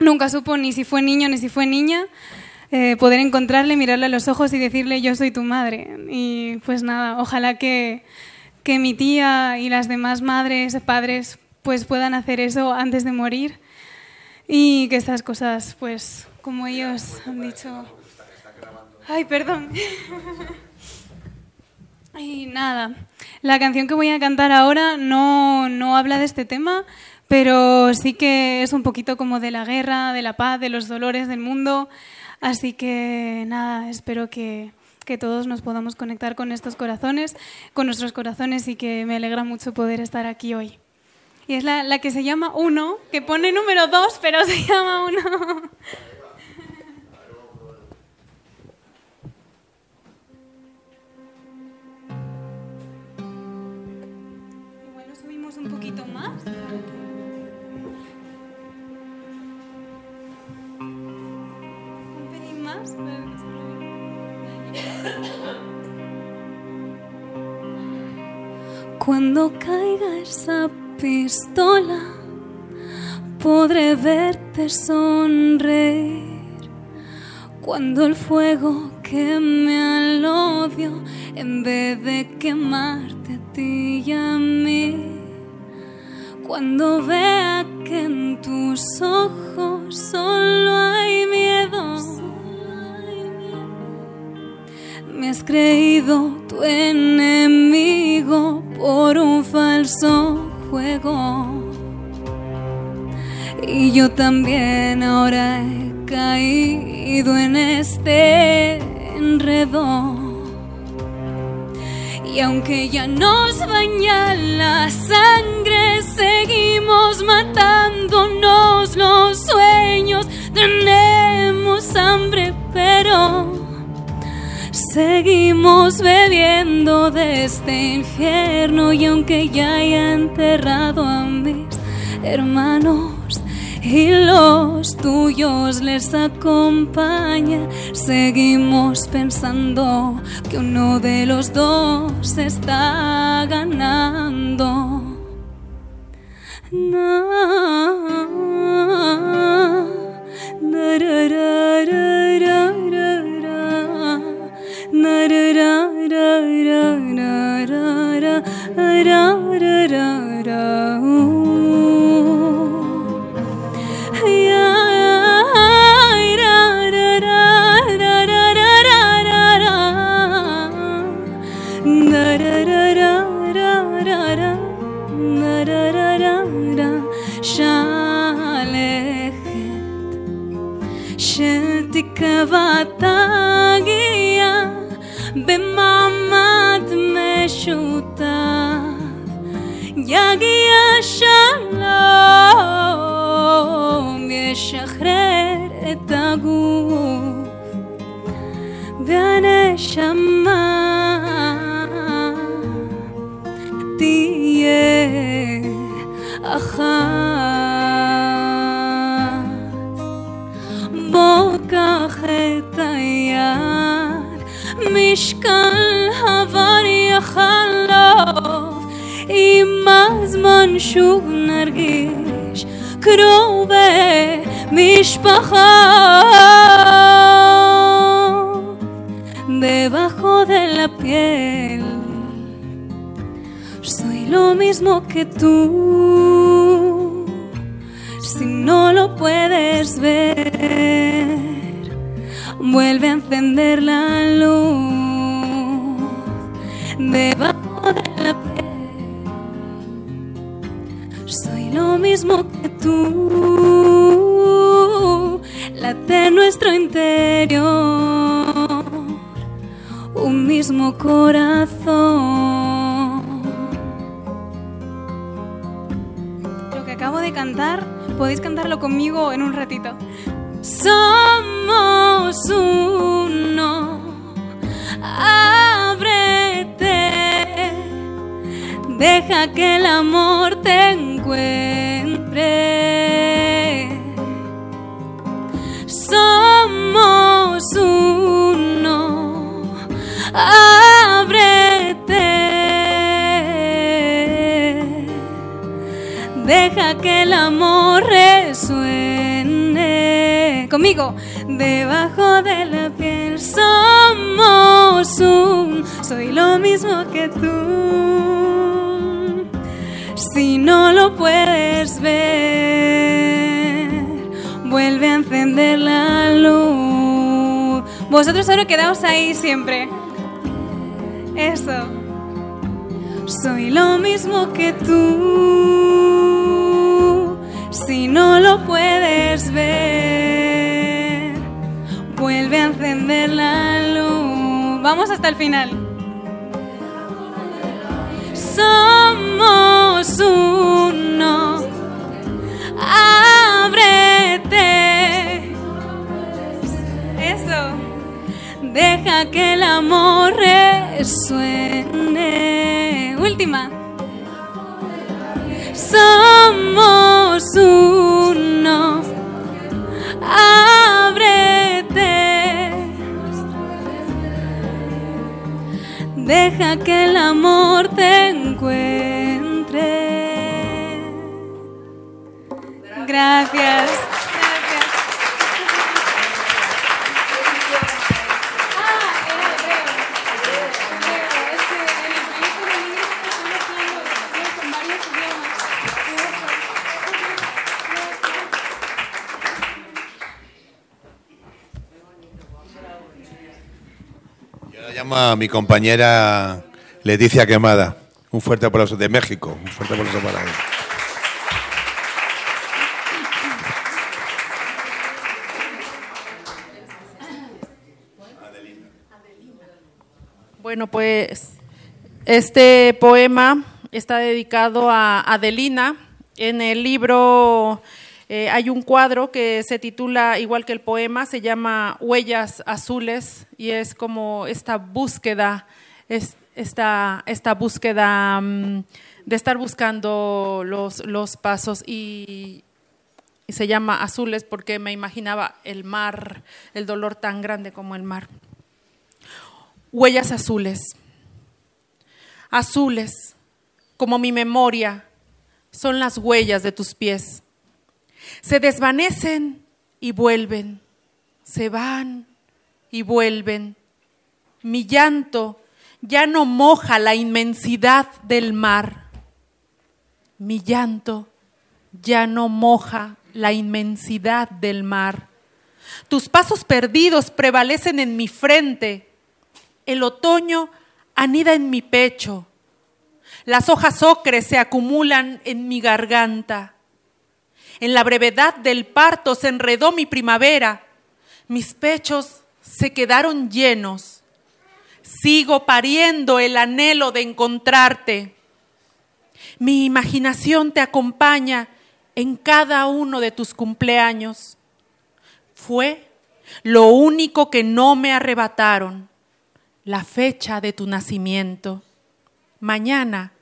Speaker 12: nunca supo ni si fue niño ni si fue niña eh, poder encontrarle, mirarle a los ojos y decirle yo soy tu madre. Y pues nada, ojalá que, que mi tía y las demás madres, padres, pues puedan hacer eso antes de morir y que estas cosas, pues como ellos han dicho... Ay, perdón. (laughs) Y nada, la canción que voy a cantar ahora no, no habla de este tema, pero sí que es un poquito como de la guerra, de la paz, de los dolores del mundo. Así que nada, espero que, todos nos podamos conectar con estos corazones, con nuestros corazones y que me alegra mucho poder estar aquí hoy. Y es la, la que se llama Uno, que pone número dos, pero (laughs) se llama Uno. (laughs) Un poquito más. Cuando caiga esa pistola, podré verte sonreír. Cuando el fuego queme al odio, en vez de quemarte a ti y a mí. Cuando vea que en tus ojos solo hay miedo me has creído tu enemigo por un falso juego. Y yo también ahora he caído en este enredo. Y aunque ya nos baña la sangre, seguimos matándonos los sueños. Tenemos hambre, pero Seguimos bebiendo de este infierno y aunque ya haya enterrado a mis hermanos y los tuyos les acompaña, seguimos pensando que uno de los dos está ganando. ra ra ra ra ra ra ra ra הזמן שוב נרגיש קרובי משפחה debajo de la piel soy lo mismo que tú si no lo puedes ver vuelve a encender la luz debajo Soy lo mismo que tú. nuestro interior un mismo corazón. Lo que acabo de cantar, podéis cantarlo conmigo en un ratito. Somos uno, ábrete, deja que el amor te encuentre. Que el amor resuene. Conmigo, debajo de la piel somos un, soy lo mismo que tú. Si no lo puedes ver, vuelve a encender la luz. Vosotros solo quedaos ahí siempre. Eso. Soy lo mismo que tú. Si no lo puedes ver, vuelve a encender la luz. Vamos hasta el final. Somos uno. Ábrete. Eso. Deja que el amor resuene. Última. Somos uno. Ábrete. Deja que el amor te encuentre. Gracias.
Speaker 7: A mi compañera Leticia Quemada. Un fuerte aplauso de México. Un fuerte aplauso para ella.
Speaker 6: Bueno, pues este poema está dedicado a Adelina. En el libro eh, hay un cuadro que se titula igual que el poema, se llama Huellas Azules y es como esta búsqueda, es esta, búsqueda mm, de estar buscando los, los pasos y, y se llama Azules porque me imaginaba el mar, el dolor tan grande como el mar. Huellas azules, azules, como mi memoria, son las huellas de tus pies. Se desvanecen y vuelven, se van y vuelven. Mi llanto ya no moja la inmensidad del mar. Mi llanto ya no moja la inmensidad del mar. Tus pasos perdidos prevalecen en mi frente. El otoño anida en mi pecho. Las hojas ocres se acumulan en mi garganta. En la brevedad del parto se enredó mi primavera. Mis pechos se quedaron llenos. Sigo pariendo el anhelo de encontrarte. Mi imaginación te acompaña en cada uno de tus cumpleaños. Fue lo único que no me arrebataron, la fecha de tu nacimiento. Mañana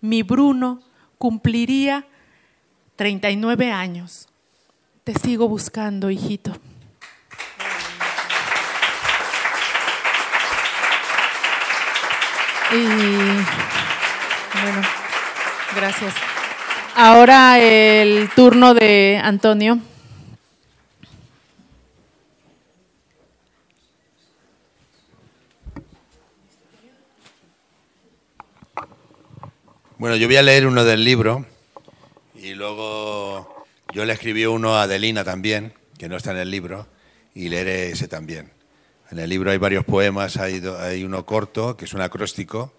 Speaker 6: mi Bruno cumpliría 39 años. Te sigo buscando, hijito. Y bueno, gracias. Ahora el turno de Antonio.
Speaker 7: Bueno, yo voy a leer uno del libro luego yo le escribí uno a Adelina también, que no está en el libro, y leeré ese también. En el libro hay varios poemas, hay, hay uno corto, que es un acróstico,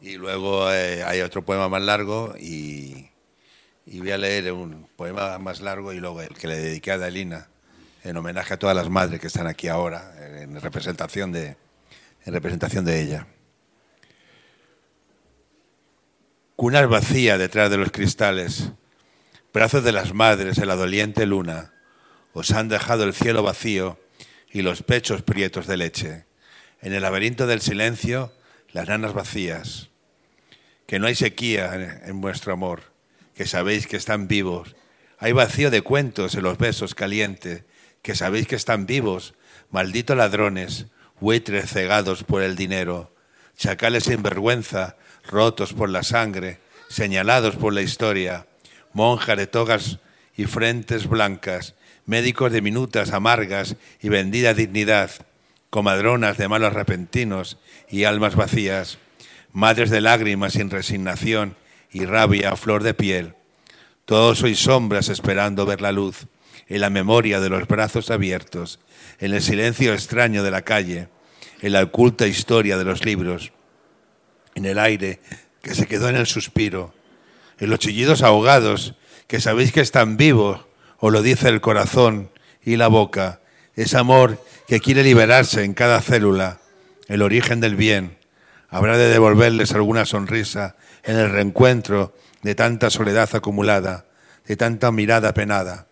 Speaker 7: y luego eh, hay otro poema más largo, y, y voy a leer un poema más largo y luego el que le dediqué a Adelina. en homenaje a todas las madres que están aquí ahora, en representación de, en representación de ella. Cunas vacía detrás de los cristales, brazos de las madres en la doliente luna, os han dejado el cielo vacío y los pechos prietos de leche. En el laberinto del silencio, las nanas vacías. Que no hay sequía en vuestro amor, que sabéis que están vivos. Hay vacío de cuentos en los besos calientes, que sabéis que están vivos. Malditos ladrones, buitres cegados por el dinero, chacales sin vergüenza, rotos por la sangre, señalados por la historia, monjas de togas y frentes blancas, médicos de minutas amargas y vendida dignidad, comadronas de malos repentinos y almas vacías, madres de lágrimas sin resignación y rabia a flor de piel. Todos sois sombras esperando ver la luz, en la memoria de los brazos abiertos, en el silencio extraño de la calle, en la oculta historia de los libros, en el aire que se quedó en el suspiro, en los chillidos ahogados que sabéis que están vivos, o lo dice el corazón y la boca, es amor que quiere liberarse en cada célula, el origen del bien. Habrá de devolverles alguna sonrisa en el reencuentro de tanta soledad acumulada, de tanta mirada penada.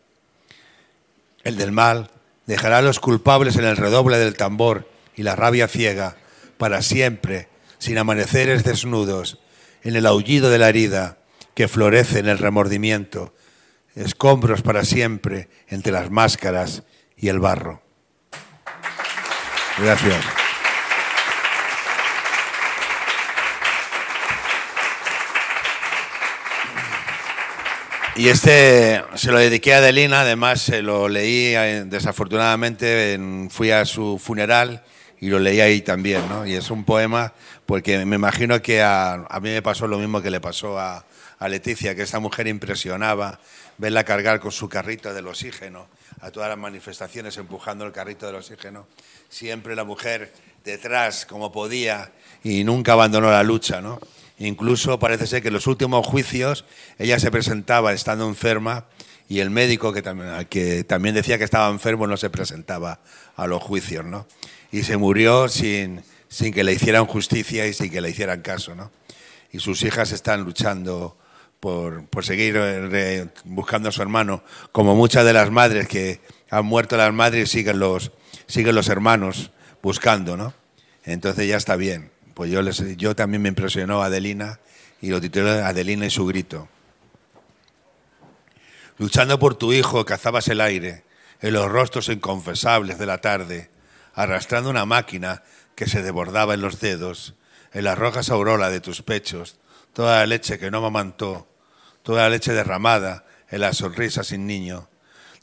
Speaker 7: El del mal dejará a los culpables en el redoble del tambor y la rabia ciega, para siempre, sin amaneceres desnudos, en el aullido de la herida que florece en el remordimiento, escombros para siempre entre las máscaras y el barro. Gracias. Y este se lo dediqué a Adelina, además se lo leí eh, desafortunadamente, fui a su funeral y lo leí ahí también, ¿no? Y es un poema porque me imagino que a, a mí me pasó lo mismo que le pasó a, a Leticia, que esta mujer impresionaba verla cargar con su carrito del oxígeno a todas las manifestaciones empujando el carrito del oxígeno. Siempre la mujer detrás como podía y nunca abandonó la lucha, ¿no? Incluso parece ser que en los últimos juicios ella se presentaba estando enferma y el médico que también, que también decía que estaba enfermo no se presentaba a los juicios, ¿no? Y se murió sin, sin que le hicieran justicia y sin que le hicieran caso, ¿no? Y sus hijas están luchando por, por seguir eh, buscando a su hermano, como muchas de las madres que han muerto las madres y siguen los, siguen los hermanos buscando, ¿no? Entonces ya está bien. Pues yo, les, yo también me impresionó Adelina y lo titulé Adelina y su grito. Luchando por tu hijo cazabas el aire en los rostros inconfesables de la tarde, arrastrando una máquina que se desbordaba en los dedos, en las rojas auroras de tus pechos, toda la leche que no mamantó, toda la leche derramada en la sonrisa sin niño.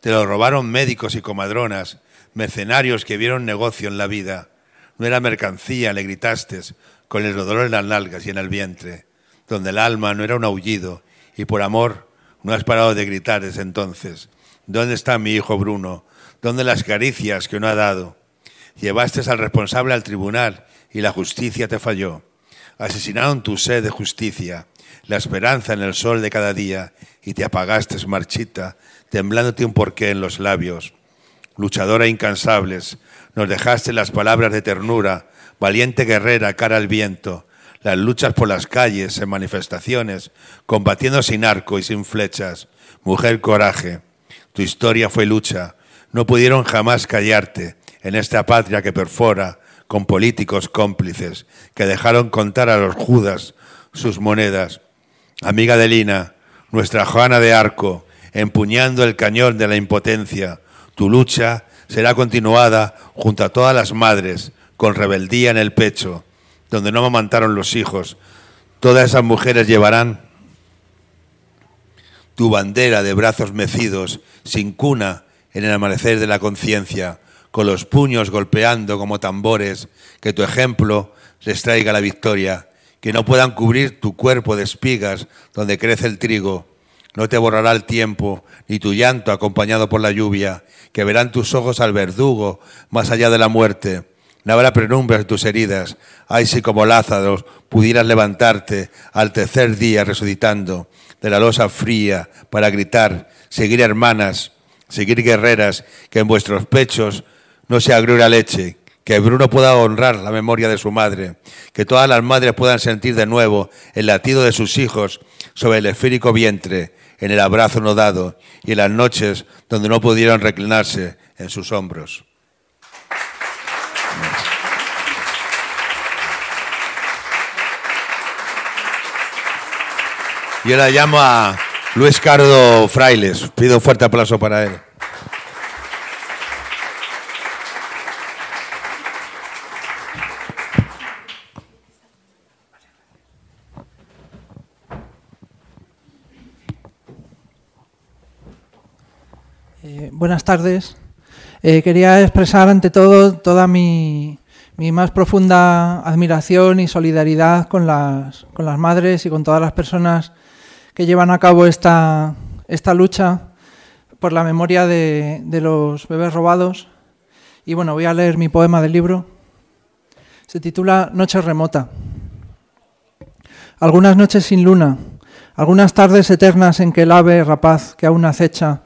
Speaker 7: Te lo robaron médicos y comadronas, mercenarios que vieron negocio en la vida. No era mercancía, le gritaste, con el dolor en las nalgas y en el vientre, donde el alma no era un aullido, y por amor no has parado de gritar desde entonces. ¿Dónde está mi hijo Bruno? ¿Dónde las caricias que no ha dado? Llevaste al responsable al tribunal y la justicia te falló. Asesinaron tu sed de justicia, la esperanza en el sol de cada día, y te apagaste marchita, temblándote un porqué en los labios. Luchadora incansables, nos dejaste las palabras de ternura, valiente guerrera cara al viento, las luchas por las calles, en manifestaciones, combatiendo sin arco y sin flechas. Mujer coraje, tu historia fue lucha, no pudieron jamás callarte en esta patria que perfora con políticos cómplices que dejaron contar a los judas sus monedas. Amiga de Lina, nuestra Juana de Arco, empuñando el cañón de la impotencia, tu lucha será continuada junto a todas las madres, con rebeldía en el pecho, donde no amamantaron los hijos. Todas esas mujeres llevarán tu bandera de brazos mecidos, sin cuna, en el amanecer de la conciencia, con los puños golpeando como tambores, que tu ejemplo les traiga la victoria, que no puedan cubrir tu cuerpo de espigas donde crece el trigo. No te borrará el tiempo, ni tu llanto acompañado por la lluvia, que verán tus ojos al verdugo más allá de la muerte. No habrá penumbra en tus heridas. Ay, si como Lázaro pudieras levantarte al tercer día resucitando de la losa fría para gritar, seguir hermanas, seguir guerreras, que en vuestros pechos no se agriura leche, que Bruno pueda honrar la memoria de su madre, que todas las madres puedan sentir de nuevo el latido de sus hijos sobre el esférico vientre, en el abrazo no dado y en las noches donde no pudieron reclinarse en sus hombros. Y ahora llamo a Luis Cardo Frailes. Pido un fuerte aplauso para él.
Speaker 13: Eh, buenas tardes. Eh, quería expresar ante todo toda mi, mi, más profunda admiración y solidaridad con las, con las madres y con todas las personas que llevan a cabo esta, esta lucha por la memoria de, de los bebés robados. Y bueno, voy a leer mi poema del libro. Se titula Noche remota. Algunas noches sin luna, algunas tardes eternas en que el ave rapaz que aún acecha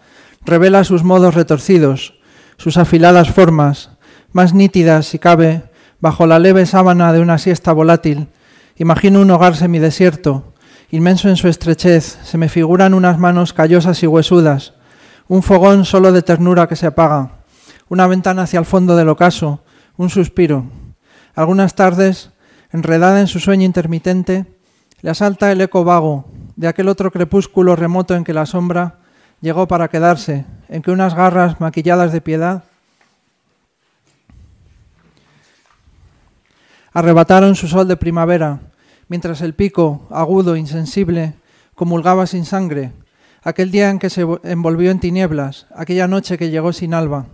Speaker 13: revela sus modos retorcidos, sus afiladas formas, más nítidas si cabe, bajo la leve sábana de una siesta volátil. Imagino un hogar semidesierto, inmenso en su estrechez, se me figuran unas manos callosas y huesudas, un fogón solo de ternura que se apaga, una ventana hacia el fondo del ocaso, un suspiro. Algunas tardes, enredada en su sueño intermitente, le asalta el eco vago de aquel otro crepúsculo remoto en que la sombra llegó para quedarse, en que unas garras maquilladas de piedad arrebataron su sol de primavera, mientras el pico, agudo, insensible, comulgaba sin sangre, aquel día en que se envolvió en tinieblas, aquella noche que llegó sin alba.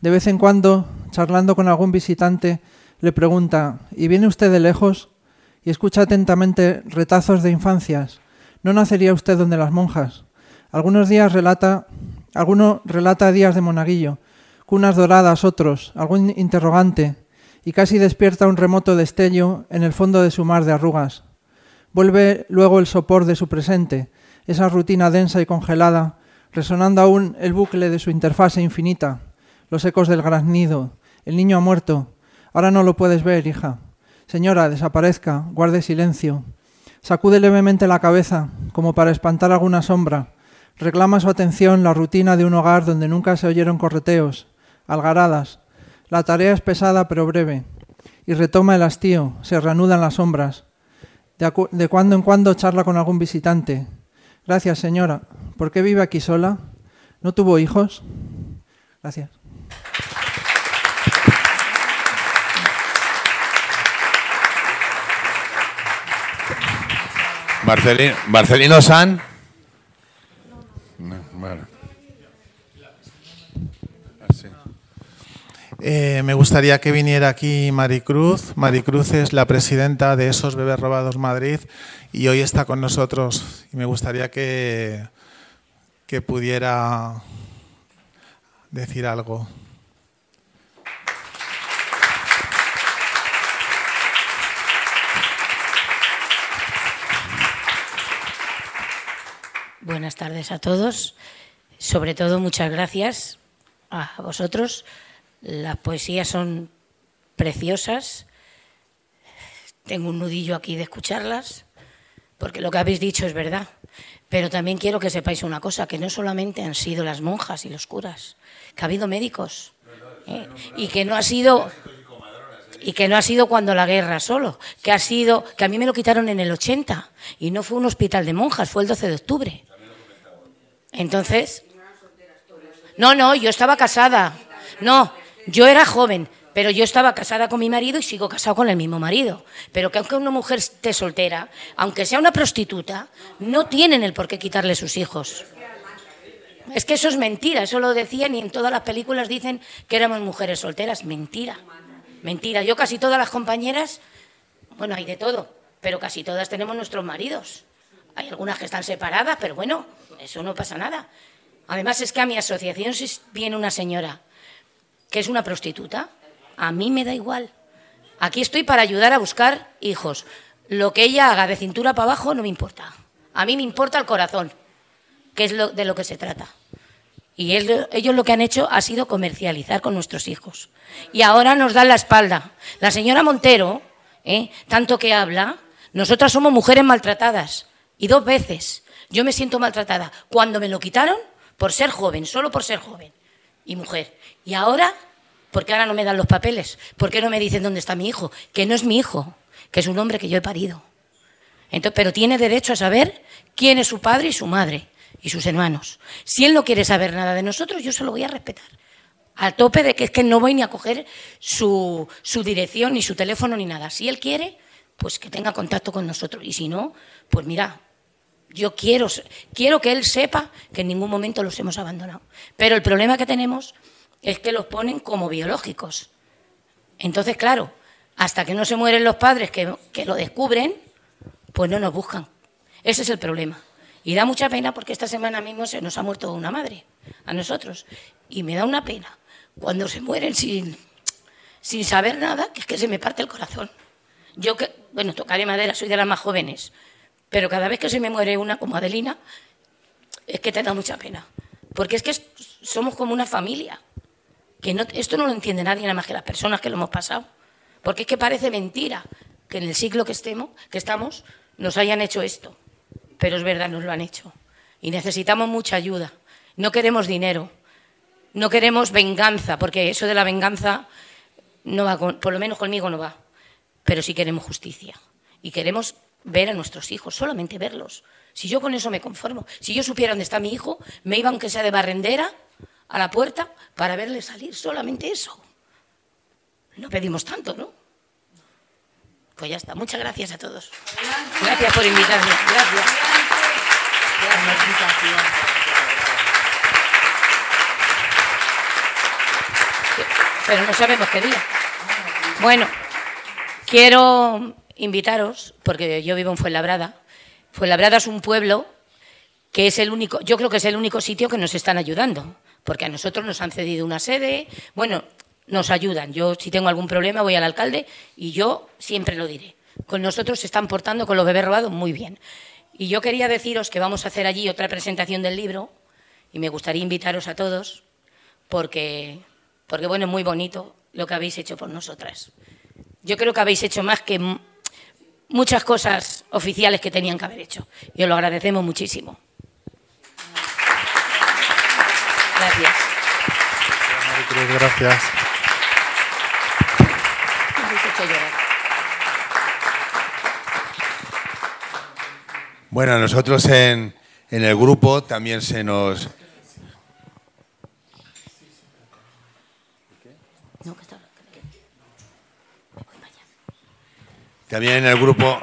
Speaker 13: De vez en cuando, charlando con algún visitante, le pregunta ¿Y viene usted de lejos? y escucha atentamente retazos de infancias. ¿No nacería usted donde las monjas? Algunos días relata, alguno relata días de monaguillo, cunas doradas otros, algún interrogante, y casi despierta un remoto destello en el fondo de su mar de arrugas. Vuelve luego el sopor de su presente, esa rutina densa y congelada, resonando aún el bucle de su interfase infinita, los ecos del graznido, el niño ha muerto, ahora no lo puedes ver, hija. Señora, desaparezca, guarde silencio. Sacude levemente la cabeza, como para espantar alguna sombra, reclama su atención la rutina de un hogar donde nunca se oyeron correteos, algaradas. La tarea es pesada pero breve, y retoma el hastío, se reanudan las sombras. De, cuando en cuando charla con algún visitante. Gracias, señora. ¿Por qué vive aquí sola? ¿No tuvo hijos? Gracias.
Speaker 7: Marcelino San.
Speaker 4: Eh, me gustaría que viniera aquí Maricruz. Maricruz es la presidenta de Esos Bebés Robados Madrid y hoy está con nosotros. Y me gustaría que, que pudiera decir algo.
Speaker 14: Buenas tardes a todos. Sobre todo, muchas gracias a vosotros. Las poesías son preciosas. Tengo un nudillo aquí de escucharlas, porque lo que habéis dicho es verdad. Pero también quiero que sepáis una cosa, que no solamente han sido las monjas y los curas, que ha habido médicos. ¿eh? Y que no ha sido y que no ha sido cuando la guerra solo, que ha sido que a mí me lo quitaron en el 80 y no fue un hospital de monjas, fue el 12 de octubre. Entonces, no, no, yo estaba casada. No, yo era joven, pero yo estaba casada con mi marido y sigo casado con el mismo marido. Pero que aunque una mujer esté soltera, aunque sea una prostituta, no tienen el por qué quitarle sus hijos. Es que eso es mentira, eso lo decían y en todas las películas dicen que éramos mujeres solteras. Mentira, mentira. Yo casi todas las compañeras, bueno, hay de todo, pero casi todas tenemos nuestros maridos. Hay algunas que están separadas, pero bueno, eso no pasa nada. Además es que a mi asociación si viene una señora que es una prostituta, a mí me da igual. Aquí estoy para ayudar a buscar hijos. Lo que ella haga de cintura para abajo no me importa. A mí me importa el corazón, que es lo, de lo que se trata. Y ellos lo que han hecho ha sido comercializar con nuestros hijos. Y ahora nos dan la espalda. La señora Montero, ¿eh? tanto que habla, nosotras somos mujeres maltratadas. Y dos veces. Yo me siento maltratada. Cuando me lo quitaron, por ser joven, solo por ser joven y mujer. Y ahora, ¿por qué ahora no me dan los papeles? ¿Por qué no me dicen dónde está mi hijo? Que no es mi hijo, que es un hombre que yo he parido. Entonces, pero tiene derecho a saber quién es su padre y su madre y sus hermanos. Si él no quiere saber nada de nosotros, yo se lo voy a respetar. Al tope de que es que no voy ni a coger su, su dirección, ni su teléfono, ni nada. Si él quiere, pues que tenga contacto con nosotros. Y si no, pues mira, yo quiero, quiero que él sepa que en ningún momento los hemos abandonado. Pero el problema que tenemos es que los ponen como biológicos. Entonces, claro, hasta que no se mueren los padres que, que lo descubren, pues no nos buscan. Ese es el problema. Y da mucha pena porque esta semana mismo se nos ha muerto una madre, a nosotros. Y me da una pena cuando se mueren sin, sin saber nada, que es que se me parte el corazón. Yo que, bueno, tocaré madera, soy de las más jóvenes, pero cada vez que se me muere una como Adelina, es que te da mucha pena. Porque es que somos como una familia. Que esto no lo entiende nadie, nada más que las personas que lo hemos pasado. Porque es que parece mentira que en el siglo que, estemos, que estamos nos hayan hecho esto. Pero es verdad, nos lo han hecho. Y necesitamos mucha ayuda. No queremos dinero. No queremos venganza, porque eso de la venganza no va por lo menos conmigo no va. Pero sí queremos justicia. Y queremos ver a nuestros hijos, solamente verlos. Si yo con eso me conformo, si yo supiera dónde está mi hijo, me iba aunque sea de barrendera a la puerta para verle salir, solamente eso. No pedimos tanto, ¿no? Pues ya está. Muchas gracias a todos. Gracias por invitarme. Gracias. Pero no sabemos qué día. Bueno, quiero invitaros, porque yo vivo en Fuenlabrada. Fuenlabrada es un pueblo que es el único, yo creo que es el único sitio que nos están ayudando, porque a nosotros nos han cedido una sede, bueno, nos ayudan. Yo si tengo algún problema voy al alcalde y yo siempre lo diré. Con nosotros se están portando con los bebés robados muy bien. Y yo quería deciros que vamos a hacer allí otra presentación del libro y me gustaría invitaros a todos porque, porque bueno, es muy bonito lo que habéis hecho por nosotras. Yo creo que habéis hecho más que muchas cosas oficiales que tenían que haber hecho. Y os lo agradecemos muchísimo. Gracias.
Speaker 7: Gracias. Bueno, nosotros en, en el grupo también se nos, También el grupo.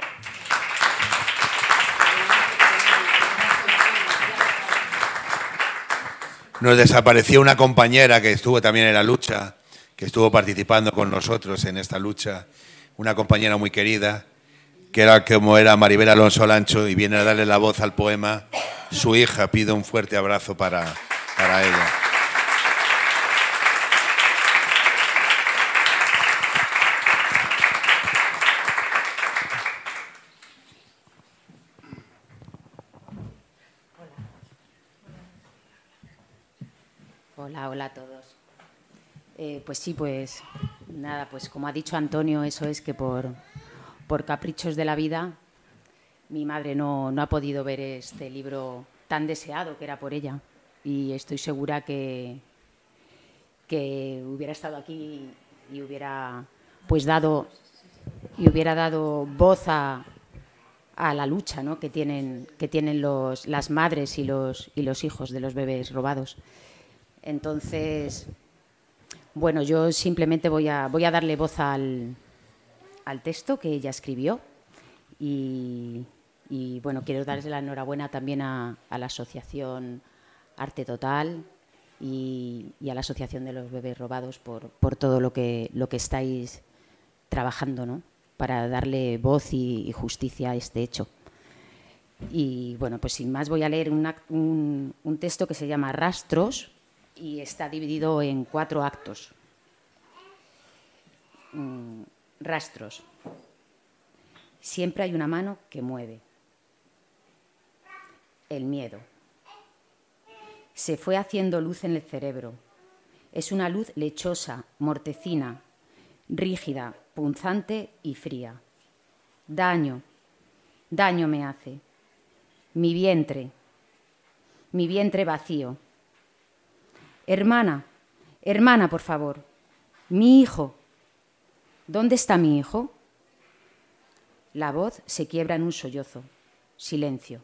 Speaker 7: Nos desapareció una compañera que estuvo también en la lucha, que estuvo participando con nosotros en esta lucha, una compañera muy querida, que era como era Maribel Alonso Lancho, y viene a darle la voz al poema. Su hija pide un fuerte abrazo para, para ella.
Speaker 15: Hola, a todos. Eh, pues sí, pues nada, pues como ha dicho Antonio, eso es que por, por caprichos de la vida mi madre no, no, ha podido ver este libro tan deseado que era por ella. Y estoy segura que, que hubiera estado aquí y hubiera pues dado y hubiera dado voz a, a la lucha ¿no? que tienen, que tienen los, las madres y los, y los hijos de los bebés robados. Entonces, bueno, yo simplemente voy a, voy a darle voz al, al texto que ella escribió y, bueno, quiero darle la enhorabuena también a, la Asociación Arte Total y, a la Asociación de los Bebés Robados por, todo lo que, lo que estáis trabajando ¿no? para darle voz y, justicia a este hecho. Y bueno, pues sin más voy a leer un, un texto que se llama Rastros, y está dividido en cuatro actos. Mm, rastros. Siempre hay una mano que mueve. El miedo. Se fue haciendo luz en el cerebro. Es una luz lechosa, mortecina, rígida, punzante y fría. Daño, daño me hace. Mi vientre, mi vientre vacío. Hermana, hermana, por favor, mi hijo. ¿Dónde está mi hijo? La voz se quiebra en un sollozo. Silencio.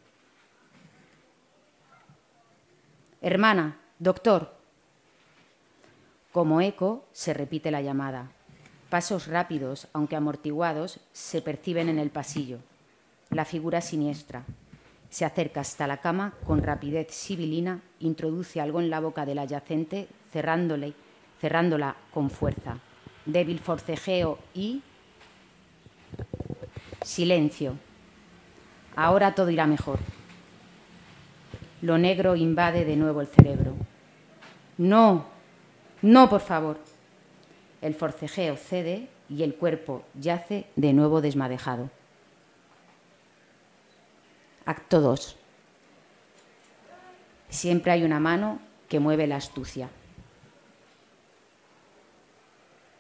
Speaker 15: Hermana, doctor. Como eco se repite la llamada. Pasos rápidos, aunque amortiguados, se perciben en el pasillo. La figura siniestra. Se acerca hasta la cama con rapidez sibilina, introduce algo en la boca del adyacente, cerrándole, cerrándola con fuerza. Débil forcejeo y Silencio. Ahora todo irá mejor. Lo negro invade de nuevo el cerebro. No, no, por favor. El forcejeo cede y el cuerpo yace de nuevo desmadejado. Acto 2. Siempre hay una mano que mueve la astucia.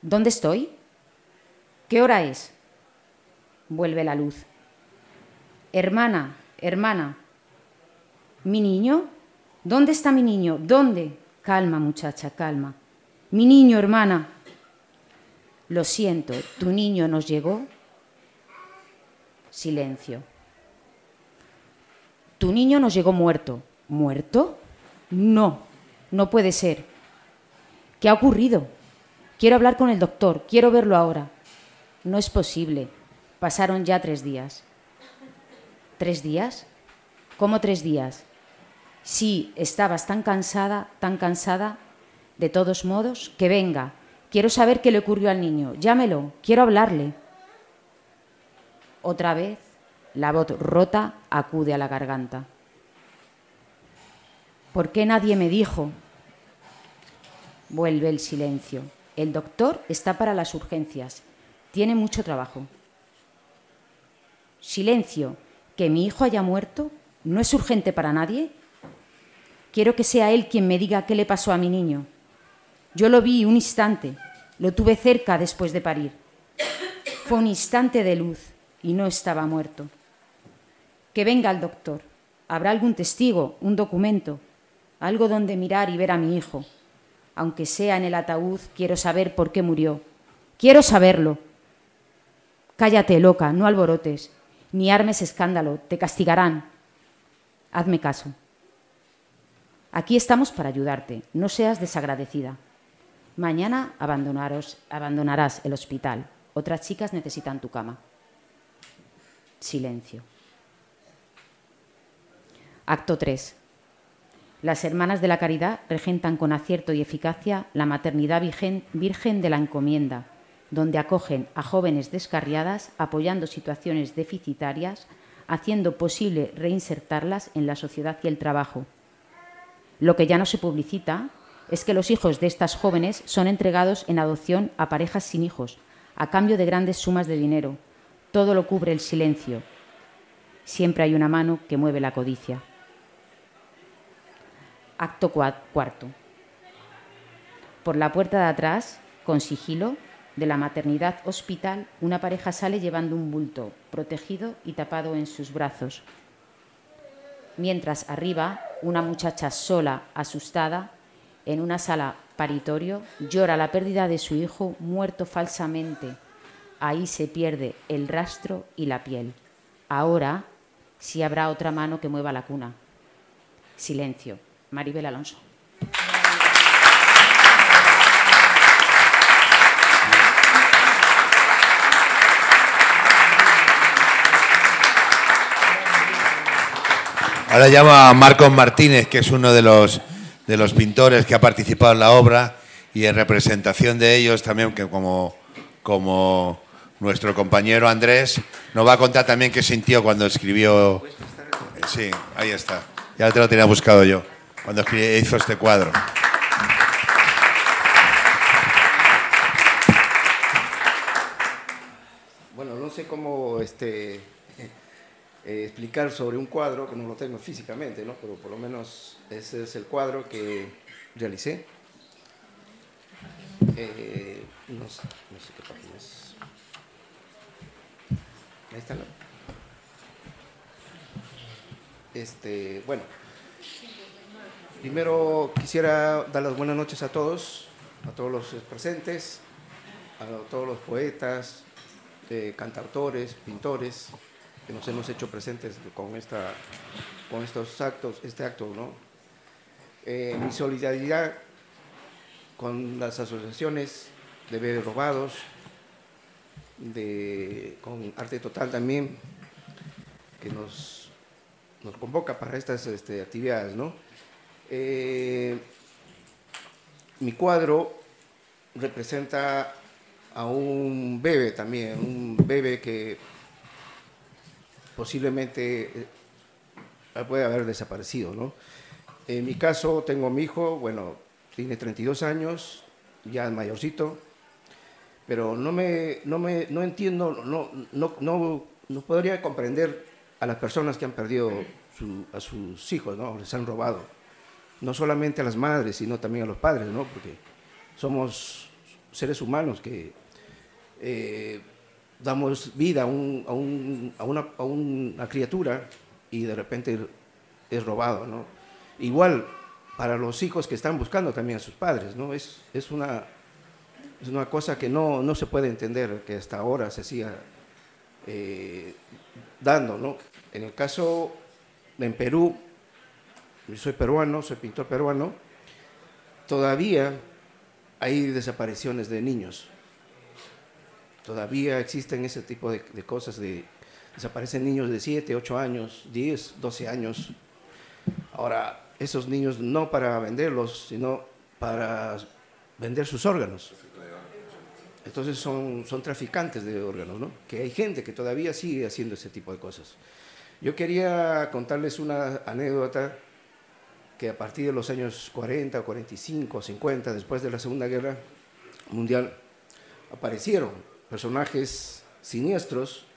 Speaker 15: ¿Dónde estoy? ¿Qué hora es? vuelve la luz. Hermana, hermana, ¿mi niño? ¿Dónde está mi niño? ¿Dónde? Calma, muchacha, calma. Mi niño, hermana. Lo siento, tu niño nos llegó. Silencio. Tu niño nos llegó muerto. ¿Muerto? No, no puede ser. ¿Qué ha ocurrido? Quiero hablar con el doctor, quiero verlo ahora. No es posible. Pasaron ya tres días. ¿Tres días? ¿Cómo tres días? Sí, estabas tan cansada, tan cansada. De todos modos, que venga. Quiero saber qué le ocurrió al niño. Llámelo, quiero hablarle. Otra vez, la voz rota acude a la garganta. ¿Por qué nadie me dijo? Vuelve el silencio. El doctor está para las urgencias. Tiene mucho trabajo. Silencio. ¿Que mi hijo haya muerto? ¿No es urgente para nadie? Quiero que sea él quien me diga qué le pasó a mi niño. Yo lo vi un instante, lo tuve cerca después de parir. Fue un instante de luz y no estaba muerto. Que venga el doctor. Habrá algún testigo, un documento, algo donde mirar y ver a mi hijo. Aunque sea en el ataúd, quiero saber por qué murió. Quiero saberlo. Cállate, loca, no alborotes ni armes escándalo, te castigarán. Hazme caso. Aquí estamos para ayudarte, no seas desagradecida. Mañana abandonarás el hospital. Otras chicas necesitan tu cama. Silencio. Acto 3. Las hermanas de la caridad regentan con acierto y eficacia la maternidad virgen de la encomienda, donde acogen a jóvenes descarriadas apoyando situaciones deficitarias, haciendo posible reinsertarlas en la sociedad y el trabajo. Lo que ya no se publicita es que los hijos de estas jóvenes son entregados en adopción a parejas sin hijos, a cambio de grandes sumas de dinero. Todo lo cubre el silencio. Siempre hay una mano que mueve la codicia. Acto cuarto. Por la puerta de atrás, con sigilo, de la maternidad hospital, una pareja sale llevando un bulto, protegido y tapado en sus brazos. Mientras arriba, una muchacha sola, asustada, en una sala paritorio, llora la pérdida de su hijo muerto falsamente. Ahí se pierde el rastro y la piel. Ahora sí habrá otra mano que mueva la cuna. Silencio. Maribel Alonso.
Speaker 7: Ahora llamo a Marcos Martínez, que es uno de los, de los pintores que ha participado en la obra y en representación de ellos también, que como, como nuestro compañero Andrés, nos va a contar también qué sintió cuando escribió... Sí, ahí está. Ya te lo tenía buscado yo, cuando hizo este cuadro.
Speaker 16: Bueno, no sé cómo este, eh, explicar sobre un cuadro que no lo tengo físicamente, ¿no? pero por lo menos ese es el cuadro que realicé. Eh, no, sé, no, sé, qué página es. Ahí está. ¿no? Este, bueno, primero quisiera dar las buenas noches a todos, a todos los presentes, a todos los poetas, eh, cantautores, pintores, que nos hemos hecho presentes con, esta, con estos actos, este acto, ¿no? Eh, mi solidaridad con las asociaciones de bebés robados, de, con Arte Total también, que nos, nos convoca para estas este, actividades, ¿no? Eh, mi cuadro representa a un bebé también, un bebé que posiblemente eh, puede haber desaparecido. ¿no? En mi caso, tengo a mi hijo, bueno, tiene 32 años, ya es mayorcito, pero no, me, no, me, no entiendo, no, no, no, no podría comprender a las personas que han perdido a sus hijos, ¿no? les han robado. No solamente a las madres, sino también a los padres, ¿no? porque somos seres humanos que eh, damos vida a, una, criatura y de repente es robado, ¿no? Igual para los hijos que están buscando también a sus padres, ¿no? Es, es, una, es una cosa que no, no se puede entender, que hasta ahora se siga eh, dando, ¿no? En el caso en Perú, soy peruano, soy pintor peruano, todavía hay desapariciones de niños, Todavía existen ese tipo de, cosas, de, desaparecen niños de 7, 8 años, 10, 12 años. Ahora, esos niños no para venderlos, sino para vender sus órganos. Entonces son, son traficantes de órganos, ¿no? Que hay gente que todavía sigue haciendo ese tipo de cosas. Yo quería contarles una anécdota que a partir de los años 40, 45, 50, después de la Segunda Guerra Mundial, aparecieron personajes siniestros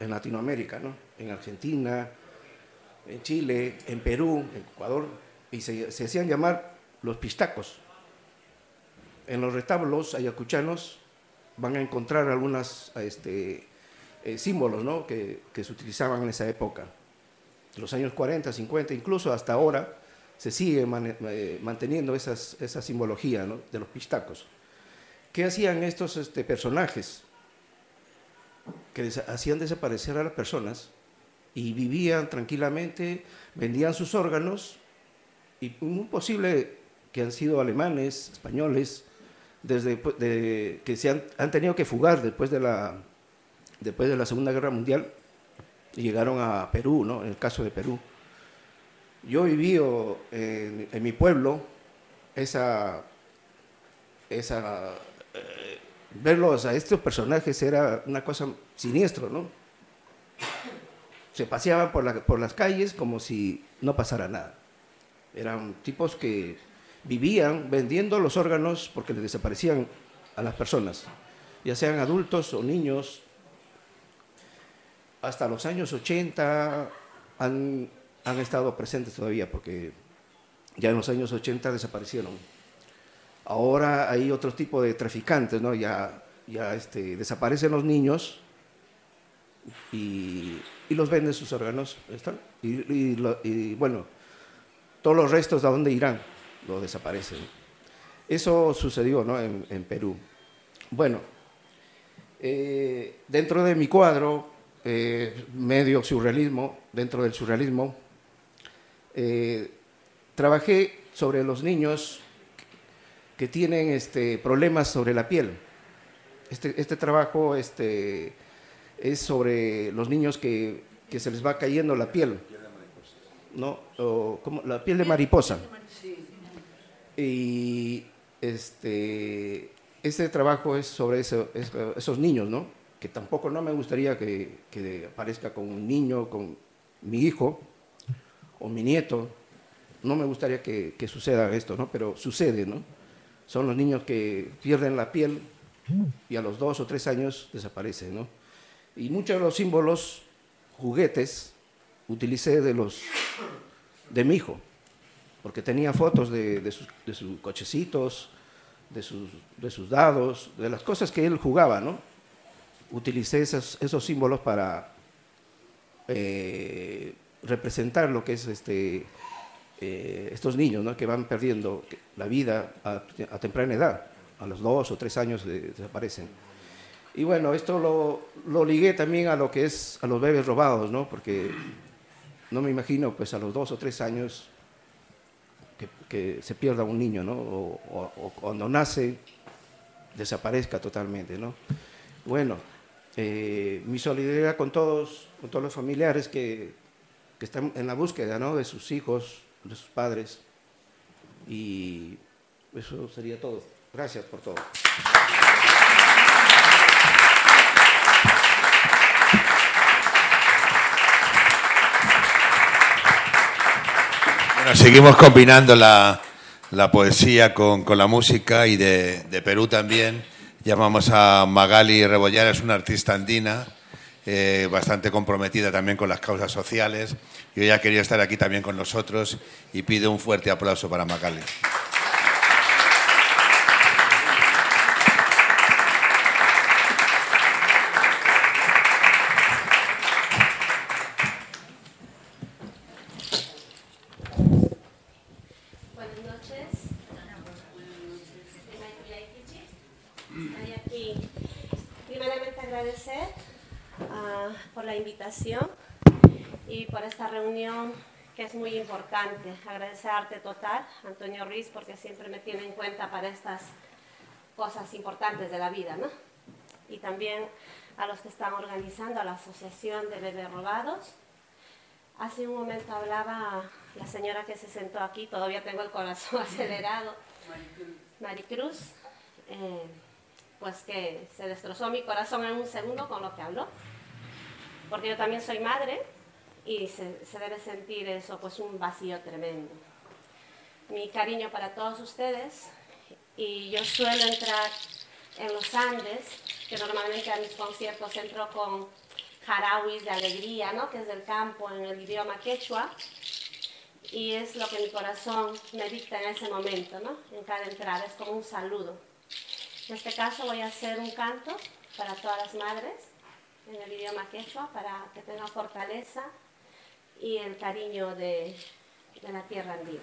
Speaker 16: en Latinoamérica, ¿no? en Argentina, en Chile, en Perú, en Ecuador, y se, hacían llamar los pistacos. En los retablos ayacuchanos van a encontrar algunos este, eh, símbolos ¿no? que, se utilizaban en esa época. los años 40, 50, incluso hasta ahora, se sigue eh, manteniendo esa simbología de los pistacos. ¿Qué hacían estos este, personajes? Que hacían desaparecer a las personas y vivían tranquilamente, vendían sus órganos y muy posible que han sido alemanes, españoles, desde que se han, tenido que fugar después de la después de la Segunda Guerra Mundial y llegaron a Perú, ¿no? En el caso de Perú. Yo viví en, en mi pueblo esa esa verlos a estos personajes era una cosa siniestro, ¿no? Se paseaban por, por las calles como si no pasara nada. Eran tipos que vivían vendiendo los órganos porque les desaparecían a las personas, ya sean adultos o niños. Hasta los años 80 han, han estado presentes todavía porque ya en los años 80 desaparecieron. Ahora hay otro tipo de traficantes, ¿no? Ya, ya este, desaparecen los niños y, los venden sus órganos. Y, bueno, todos los restos de dónde irán, lo desaparecen. Eso sucedió ¿no? en, Perú. Bueno, eh, dentro de mi cuadro, eh, medio surrealismo, dentro del surrealismo, eh, trabajé sobre los niños que tienen este, problemas sobre la piel. Este, este trabajo este, es sobre los niños que, que, se les va cayendo la piel, ¿no? O, como, la piel de mariposa. Y este, este trabajo es sobre esos niños, ¿no? Que tampoco no me gustaría que, que aparezca con un niño, con mi hijo o mi nieto. No me gustaría que, suceda esto, ¿no? Pero sucede, ¿no? son los niños que pierden la piel y a los dos o tres años desaparecen. ¿no? Y muchos de los símbolos juguetes utilicé de los de mi hijo, porque tenía fotos de, sus, cochecitos, de sus, de sus, dados, de las cosas que él jugaba, ¿no? Utilicé esos, esos símbolos para eh, representar lo que es este, eh, estos niños, ¿no? Que van perdiendo la vida a, temprana edad, a los dos o tres años desaparecen. Y bueno, esto lo, lo, ligué también a lo que es a los bebés robados, ¿no? Porque no me imagino, pues a los dos o tres años que, se pierda un niño, ¿no? O, cuando nace desaparezca totalmente, ¿no? Bueno, eh, mi solidaridad con todos, con todos los familiares que, que están en la búsqueda, ¿no? De sus hijos, de sus padres. Y eso sería todo. Gracias por todo.
Speaker 7: seguimos combinando la, poesía con, la música y de, Perú también. Llamamos a Magali Rebollar, es una artista andina, eh, bastante comprometida también con las causas sociales. Y ella quería estar aquí también con nosotros y pido un fuerte aplauso para Magali.
Speaker 17: Muy importante. Agradecer a Arte Total, Antonio Ruiz, porque siempre me tiene en cuenta para estas cosas importantes de la vida, ¿no? Y también a los que están organizando, a la Asociación de Bebés Robados. Hace un momento hablaba la señora que se sentó aquí, todavía tengo el corazón (laughs) acelerado, Maricruz, eh, pues que se destrozó mi corazón en un segundo con lo que habló, porque yo también soy madre y se, debe sentir eso, pues un vacío tremendo. Mi cariño para todos ustedes y yo suelo entrar en los Andes, que normalmente a mis conciertos entro con jarawis de alegría, ¿no? que es del campo en el idioma quechua, y es lo que mi corazón me dicta en ese momento, ¿no? en cada entrada, es como un saludo. En este caso voy a hacer un canto para todas las madres en el idioma quechua, para que tengan fortaleza y el cariño de, de la tierra andina.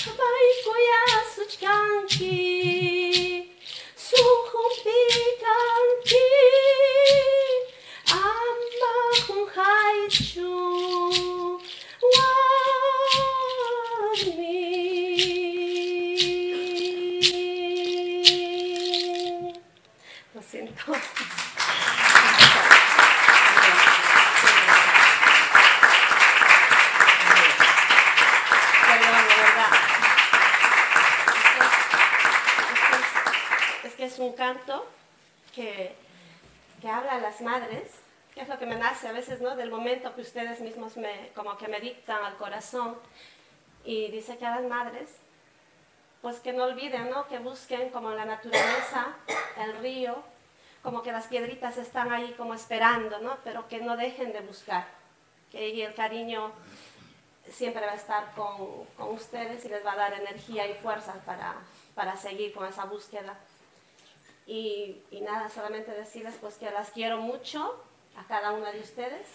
Speaker 17: Bajkoja sučkanki, suho pikanki, amma hun hajču. Ustedes mismos me, como que me dictan al corazón y dice que a las madres, pues que no olviden, ¿no? Que busquen como la naturaleza, (coughs) el río, como que las piedritas están ahí como esperando, ¿no? Pero que no dejen de buscar, que el cariño siempre va a estar con, con ustedes y les va a dar energía y fuerza para, para seguir con esa búsqueda. Y, y, nada, solamente decirles pues que las quiero mucho a cada una de ustedes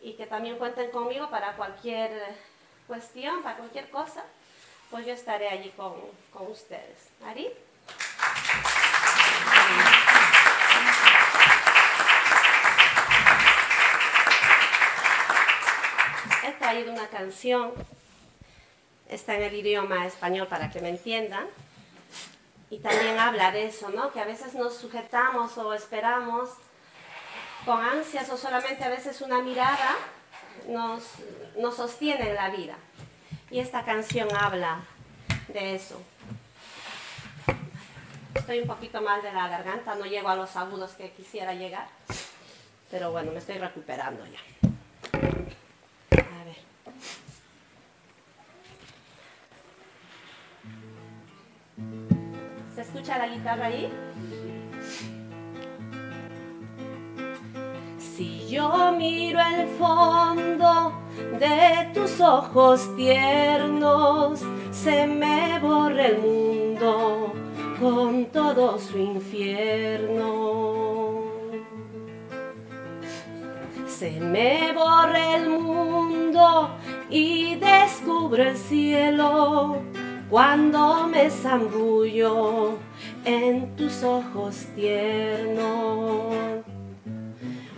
Speaker 17: y que también cuenten conmigo para cualquier cuestión, para cualquier cosa, pues yo estaré allí con, con ustedes. ¿Ari? He traído una canción, está en el idioma español para que me entiendan, y también habla de eso, ¿no? Que a veces nos sujetamos o esperamos con ansias o solamente a veces una mirada nos, nos sostiene en la vida. Y esta canción habla de eso. Estoy un poquito mal de la garganta, no llego a los agudos que quisiera llegar, pero bueno, me estoy recuperando ya. A ver. ¿Se escucha la guitarra ahí? Yo miro el fondo de tus ojos tiernos, se me borra el mundo con todo su infierno. Se me borra el mundo y descubro el cielo cuando me zambullo en tus ojos tiernos.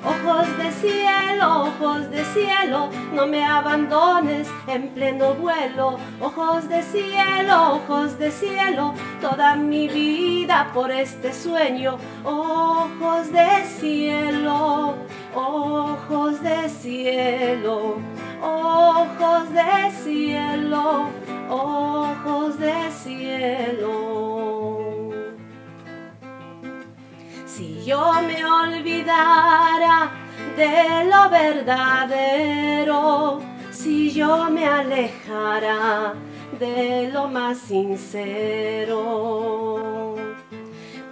Speaker 17: Ojos de cielo, ojos de cielo, no me abandones en pleno vuelo. Ojos de cielo, ojos de cielo, toda mi vida por este sueño. Ojos de cielo, ojos de cielo, ojos de cielo, ojos de cielo. Si yo me olvidara de lo verdadero, si yo me alejara de lo más sincero,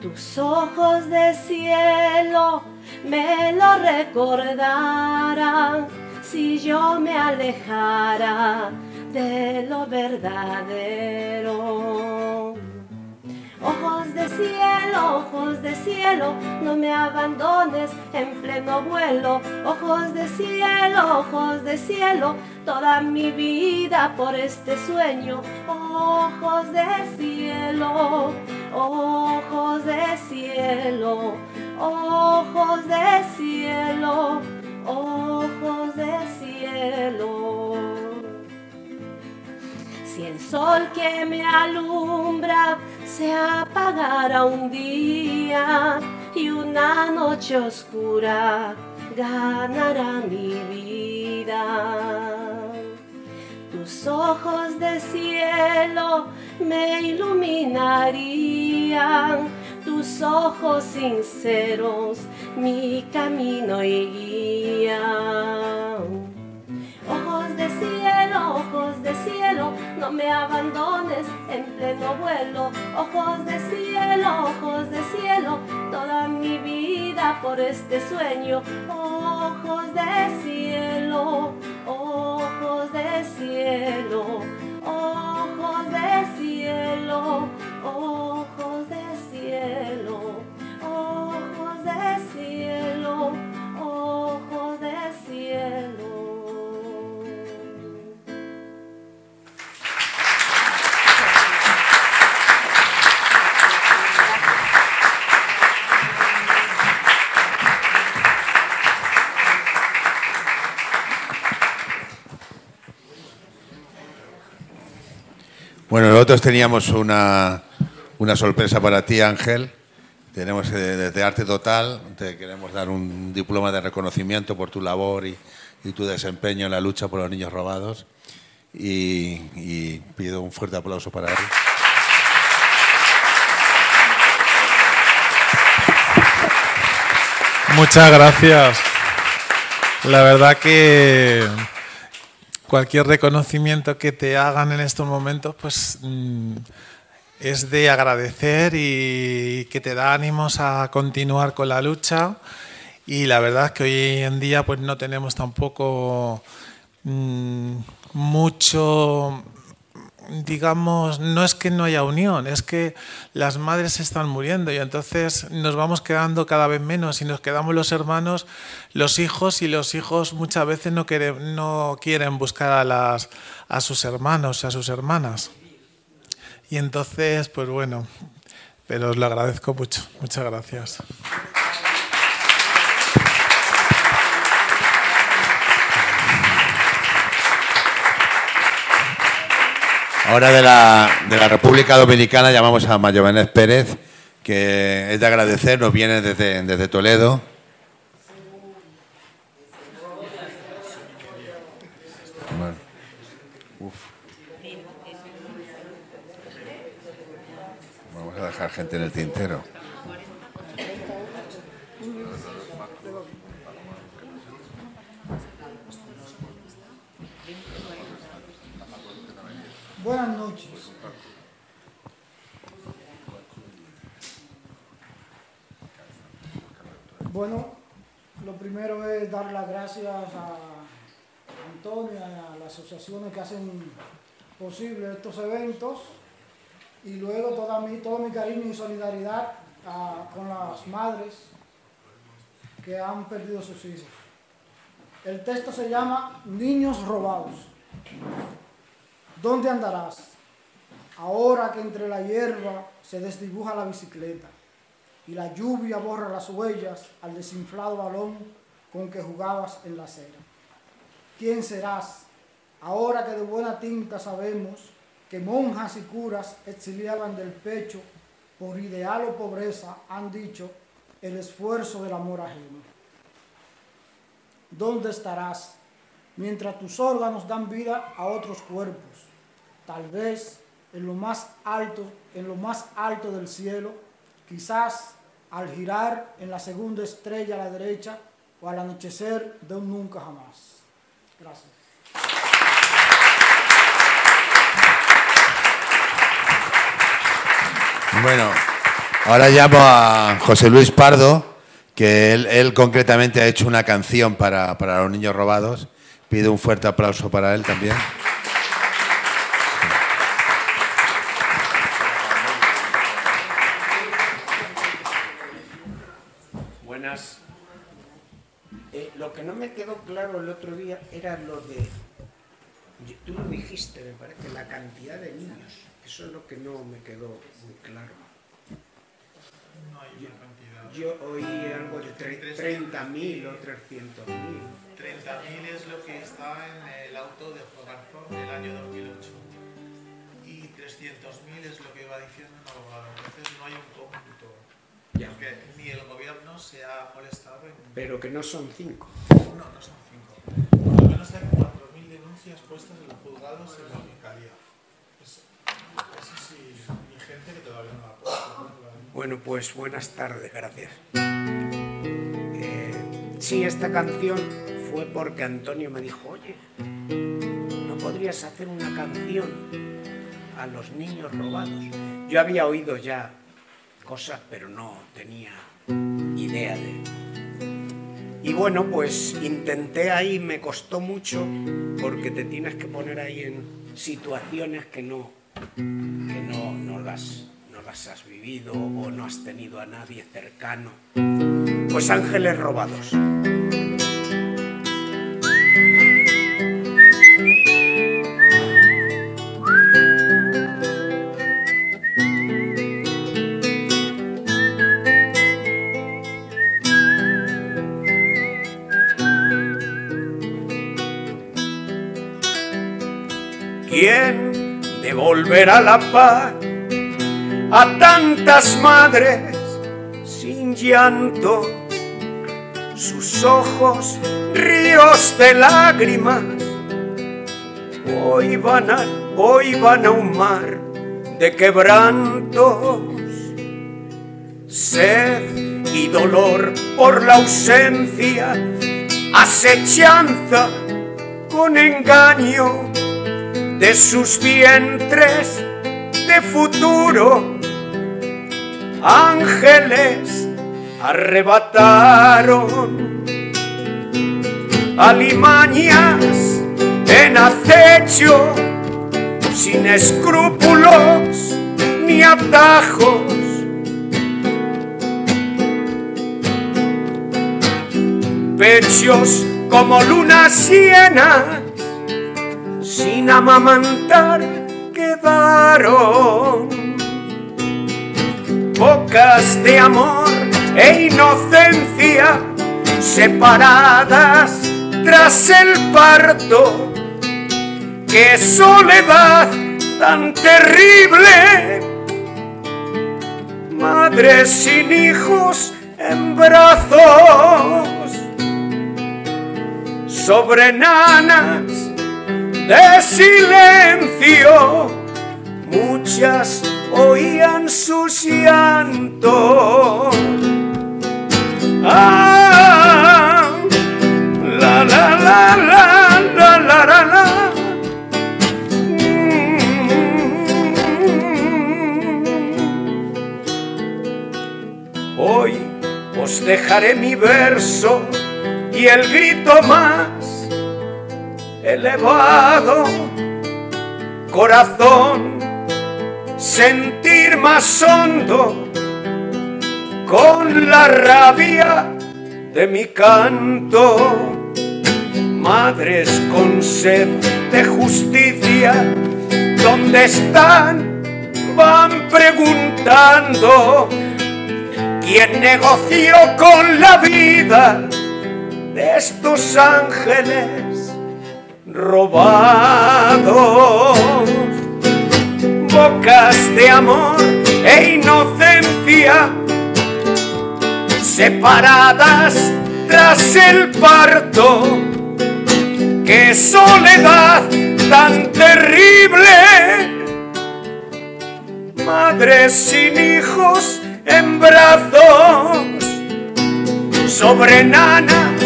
Speaker 17: tus ojos de cielo me lo recordarán si yo me alejara de lo verdadero. Ojos de cielo, ojos de cielo, no me abandones en pleno vuelo. Ojos de cielo, ojos de cielo, toda mi vida por este sueño. Ojos de cielo, ojos de cielo, ojos de cielo, ojos de cielo. Si el sol que me alumbra se apagara un día y una noche oscura ganará mi vida. Tus ojos de cielo me iluminarían, tus ojos sinceros mi camino y. Ojos de cielo, ojos de cielo, no me abandones en pleno vuelo. Ojos de cielo, ojos de cielo, toda mi vida por este sueño. Ojos de cielo, ojos de cielo, ojos de cielo, ojos de cielo, ojos de cielo, ojos de cielo.
Speaker 7: Bueno, nosotros teníamos una, una sorpresa para ti, Ángel. Tenemos eh, desde Arte Total, te queremos dar un diploma de reconocimiento por tu labor y, tu desempeño en la lucha por los niños robados. Y, y pido un fuerte aplauso para él.
Speaker 18: Muchas gracias. La verdad que cualquier reconocimiento que te hagan en estos momentos, pues mm, es de agradecer y que te da ánimos a continuar con la lucha. Y la verdad es que hoy en día pues no tenemos tampoco mm, mucho
Speaker 4: digamos, no es que no haya unión, es que las madres están muriendo y entonces nos vamos quedando cada vez menos y nos quedamos los hermanos, los hijos y los hijos muchas veces no quieren, no quieren buscar a, las, a sus hermanos, a sus hermanas. Y entonces, pues bueno, pero os lo agradezco mucho. Muchas gracias.
Speaker 7: Ahora de la, de la República Dominicana llamamos a Mayovenez Pérez, que es de agradecer, nos viene desde Toledo. Vamos a dejar gente en el tintero.
Speaker 19: Buenas noches. Bueno, lo primero es dar las gracias a Antonio a las asociaciones que hacen posible estos eventos y luego toda mi, todo mi cariño y solidaridad con las madres que han perdido sus hijos. El texto se llama Niños robados. ¿Dónde andarás? Ahora que entre la hierba se desdibuja la bicicleta y la lluvia borra las huellas al desinflado balón con que jugabas en la acera. ¿Quién serás? Ahora que de buena tinta sabemos que monjas y curas exiliaban del pecho por ideal o pobreza, han dicho, el esfuerzo del amor ajeno. ¿Dónde estarás mientras tus órganos dan vida a otros cuerpos? Tal vez en lo más alto, en lo más alto del cielo, quizás al girar en la segunda estrella a la derecha o al anochecer de un nunca jamás. Gracias.
Speaker 7: Bueno, ahora llamo a José Luis Pardo, que él, él concretamente ha hecho una canción para, para los niños robados. Pido un fuerte aplauso para él también.
Speaker 18: Buenas. Eh, lo que no me quedó claro el otro día era lo de. Tú lo dijiste, me parece, la cantidad de niños. Eso es lo que no me quedó muy claro.
Speaker 4: No hay una cantidad.
Speaker 18: Yo oí algo de tre- 30.000 o 300.000.
Speaker 4: 30.000 es lo que está en el auto de Fogarzo del año 2008. Y 300.000 es lo que iba diciendo el abogado. Entonces no hay un cómputo.
Speaker 18: Ya.
Speaker 4: Porque ni el gobierno se ha molestado en...
Speaker 18: Pero que no son cinco.
Speaker 4: No, no son cinco. Por lo menos hay 4.000 denuncias puestas en los juzgados en la fiscalía. Es, eso
Speaker 18: Bueno, pues buenas tardes, gracias. Eh, sí, esta canción fue porque Antonio me dijo, oye, ¿no podrías hacer una canción a los niños robados? Yo había oído ya cosas, pero no tenía idea de... Y bueno, pues intenté ahí, me costó mucho, porque te tienes que poner ahí en situaciones que no, que no, no las no las has vivido o no has tenido a nadie cercano. Pues ángeles robados. ¿Quién devolverá la paz a tantas madres sin llanto? Sus ojos ríos de lágrimas hoy van a, hoy van a un mar de quebrantos, sed y dolor por la ausencia, acechanza con engaño de sus vientres de futuro. Ángeles arrebataron alimañas en acecho sin escrúpulos
Speaker 20: ni atajos. Pechos como lunas llenas, sin amamantar quedaron. Bocas de amor e inocencia separadas tras el parto. Qué soledad tan terrible. Madres sin hijos en brazos sobre nanas de silencio, muchas oían sus llantos. Ah, la la la la la la la. la. Mm. Hoy os dejaré mi verso y el grito más elevado, corazón, sentir más hondo con la rabia de mi canto. Madres con sed de justicia, ¿dónde están? Van preguntando. ¿Quién negoció con la vida de estos ángeles robados? Bocas de amor e inocencia separadas tras el parto. ¡Qué soledad tan terrible! Madres sin hijos en brazos, sobre nanas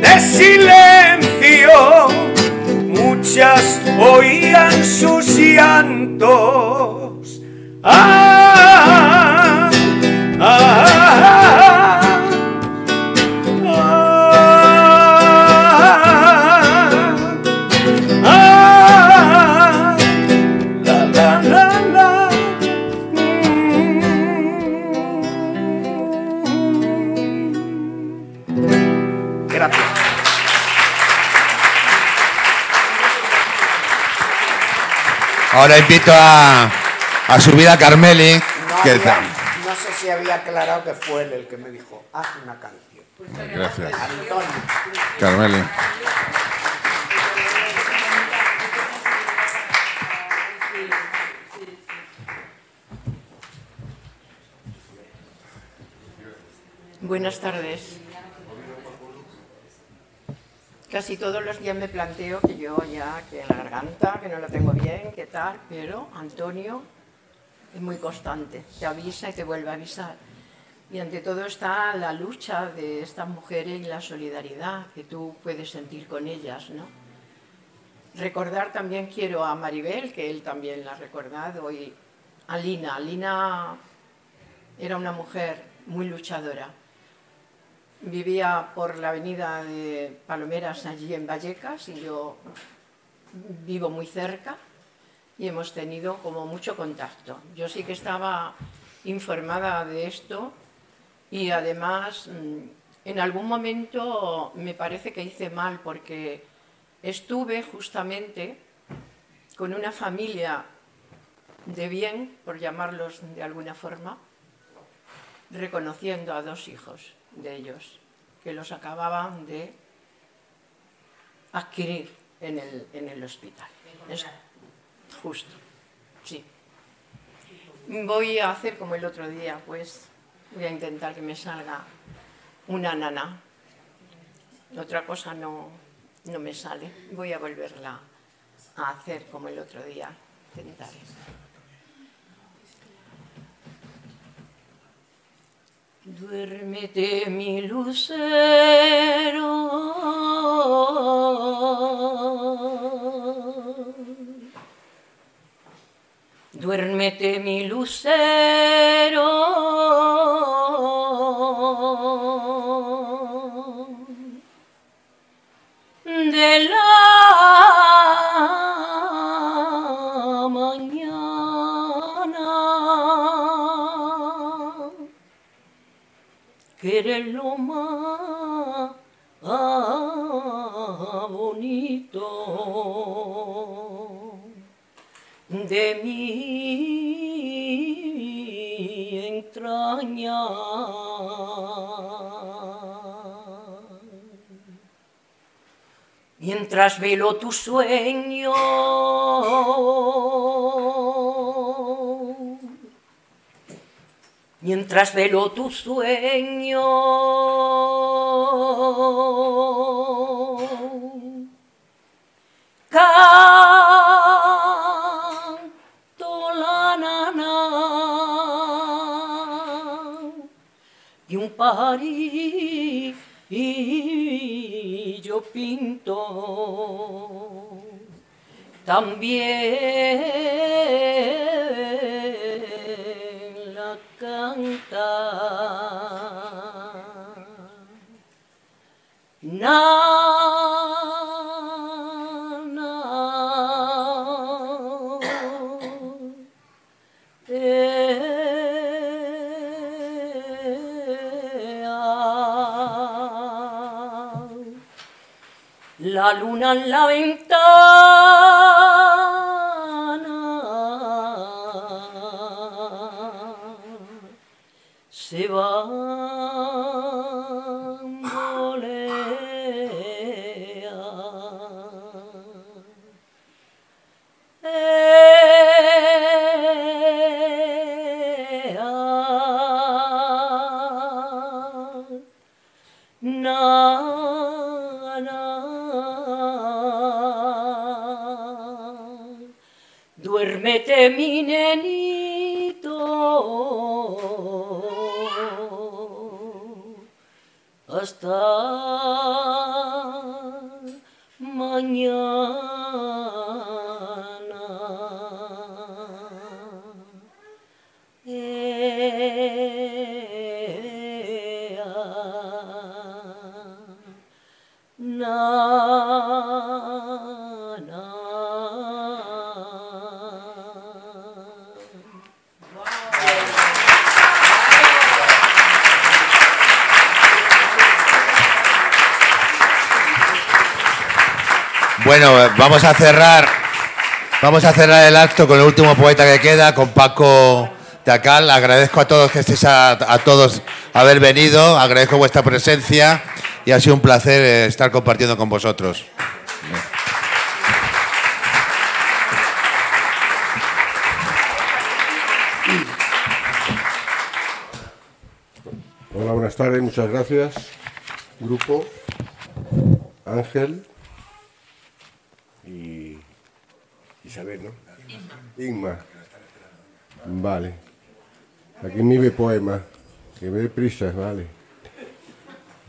Speaker 20: de silencio, muchas oían sus llantos. Ah, ah, ah,
Speaker 7: Ahora invito a, a subir a Carmeli.
Speaker 20: No,
Speaker 7: que
Speaker 20: había-
Speaker 7: tal?
Speaker 20: no sé si había aclarado que fue él el que me dijo, haz una canción.
Speaker 7: Gracias.
Speaker 20: Antonio.
Speaker 7: Carmeli.
Speaker 21: Buenas tardes. Casi todos los días me planteo que yo ya, que la garganta, que no la tengo bien, que tal, pero Antonio es muy constante, te avisa y te vuelve a avisar. Y ante todo está la lucha de estas mujeres y la solidaridad que tú puedes sentir con ellas, ¿no? Recordar también quiero a Maribel, que él también la ha recordado, y a Lina. Lina era una mujer muy luchadora. Vivía por la avenida de Palomeras, allí en Vallecas, y yo vivo muy cerca y hemos tenido como mucho contacto. Yo sí que estaba informada de esto y además mm, en algún momento me parece que hice mal porque estuve justamente con una familia de bien, por llamarlos de alguna forma, reconociendo a dos hijos de ellos que los acababan de adquirir en el, en el hospital. Es justo, sí. Voy a hacer como el otro día, pues voy a intentar que me salga una nana. Otra cosa no, no me sale. Voy a volverla a hacer como el otro día. Intentaré. Duérmete mi lucero. Duérmete mi lucero. De la
Speaker 22: de mi entraña. Mientras velo tu sueño, mientras velo tu sueño, parillo pinto también la canta. La luna en la ventana Duérmete mi nenito hasta mañana.
Speaker 7: Bueno, vamos a cerrar. Vamos a cerrar el acto con el último poeta que queda, con Paco Tacal. Agradezco a todos que estéis a, a todos haber venido, agradezco vuestra presencia y ha sido un placer eh, estar compartiendo con vosotros.
Speaker 23: Hola, buenas tardes, muchas gracias. Grupo, Ángel y Isabel, ¿no? Inma. Vale. Aquí mi ve poema, que ve prisa, vale.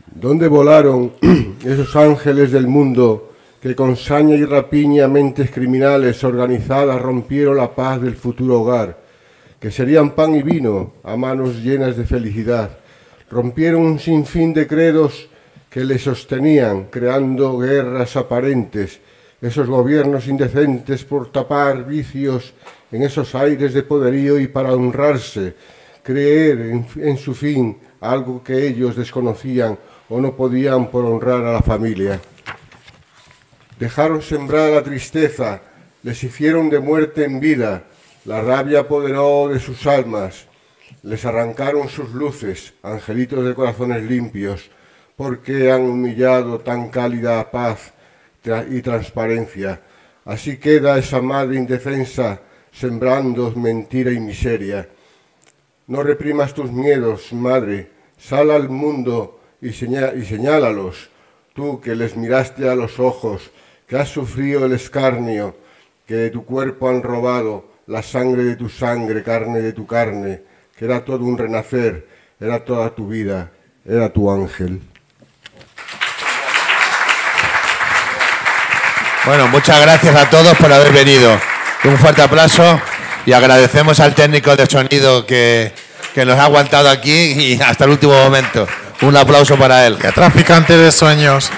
Speaker 23: ¿Dónde volaron (clears throat) esos ángeles del mundo que con saña y rapiña mentes criminales organizadas rompieron la paz del futuro hogar? Que serían pan y vino a manos llenas de felicidad. Rompieron un sinfín de credos que le sostenían, creando guerras aparentes, esos gobiernos indecentes por tapar vicios en esos aires de poderío y para honrarse, creer en, su fin, algo que ellos desconocían o no podían por honrar a la familia. Dejaron sembrar la tristeza, les hicieron de muerte en vida, la rabia apoderó de sus almas, les arrancaron sus luces, angelitos de corazones limpios, porque han humillado tan cálida paz y transparencia. Así queda esa madre indefensa sembrando mentira y miseria. No reprimas tus miedos, madre, sal al mundo y, y señálalos, tú que les miraste a los ojos, que has sufrido el escarnio, que de tu cuerpo han robado la sangre de tu sangre, carne de tu carne, que era todo un renacer, era toda tu vida, era tu ángel.
Speaker 7: Bueno, muchas gracias a todos por haber venido. Un fuerte aplauso y agradecemos al técnico de sonido que, que nos ha aguantado aquí y hasta el último momento. Un aplauso para él.
Speaker 18: Traficante de sueños.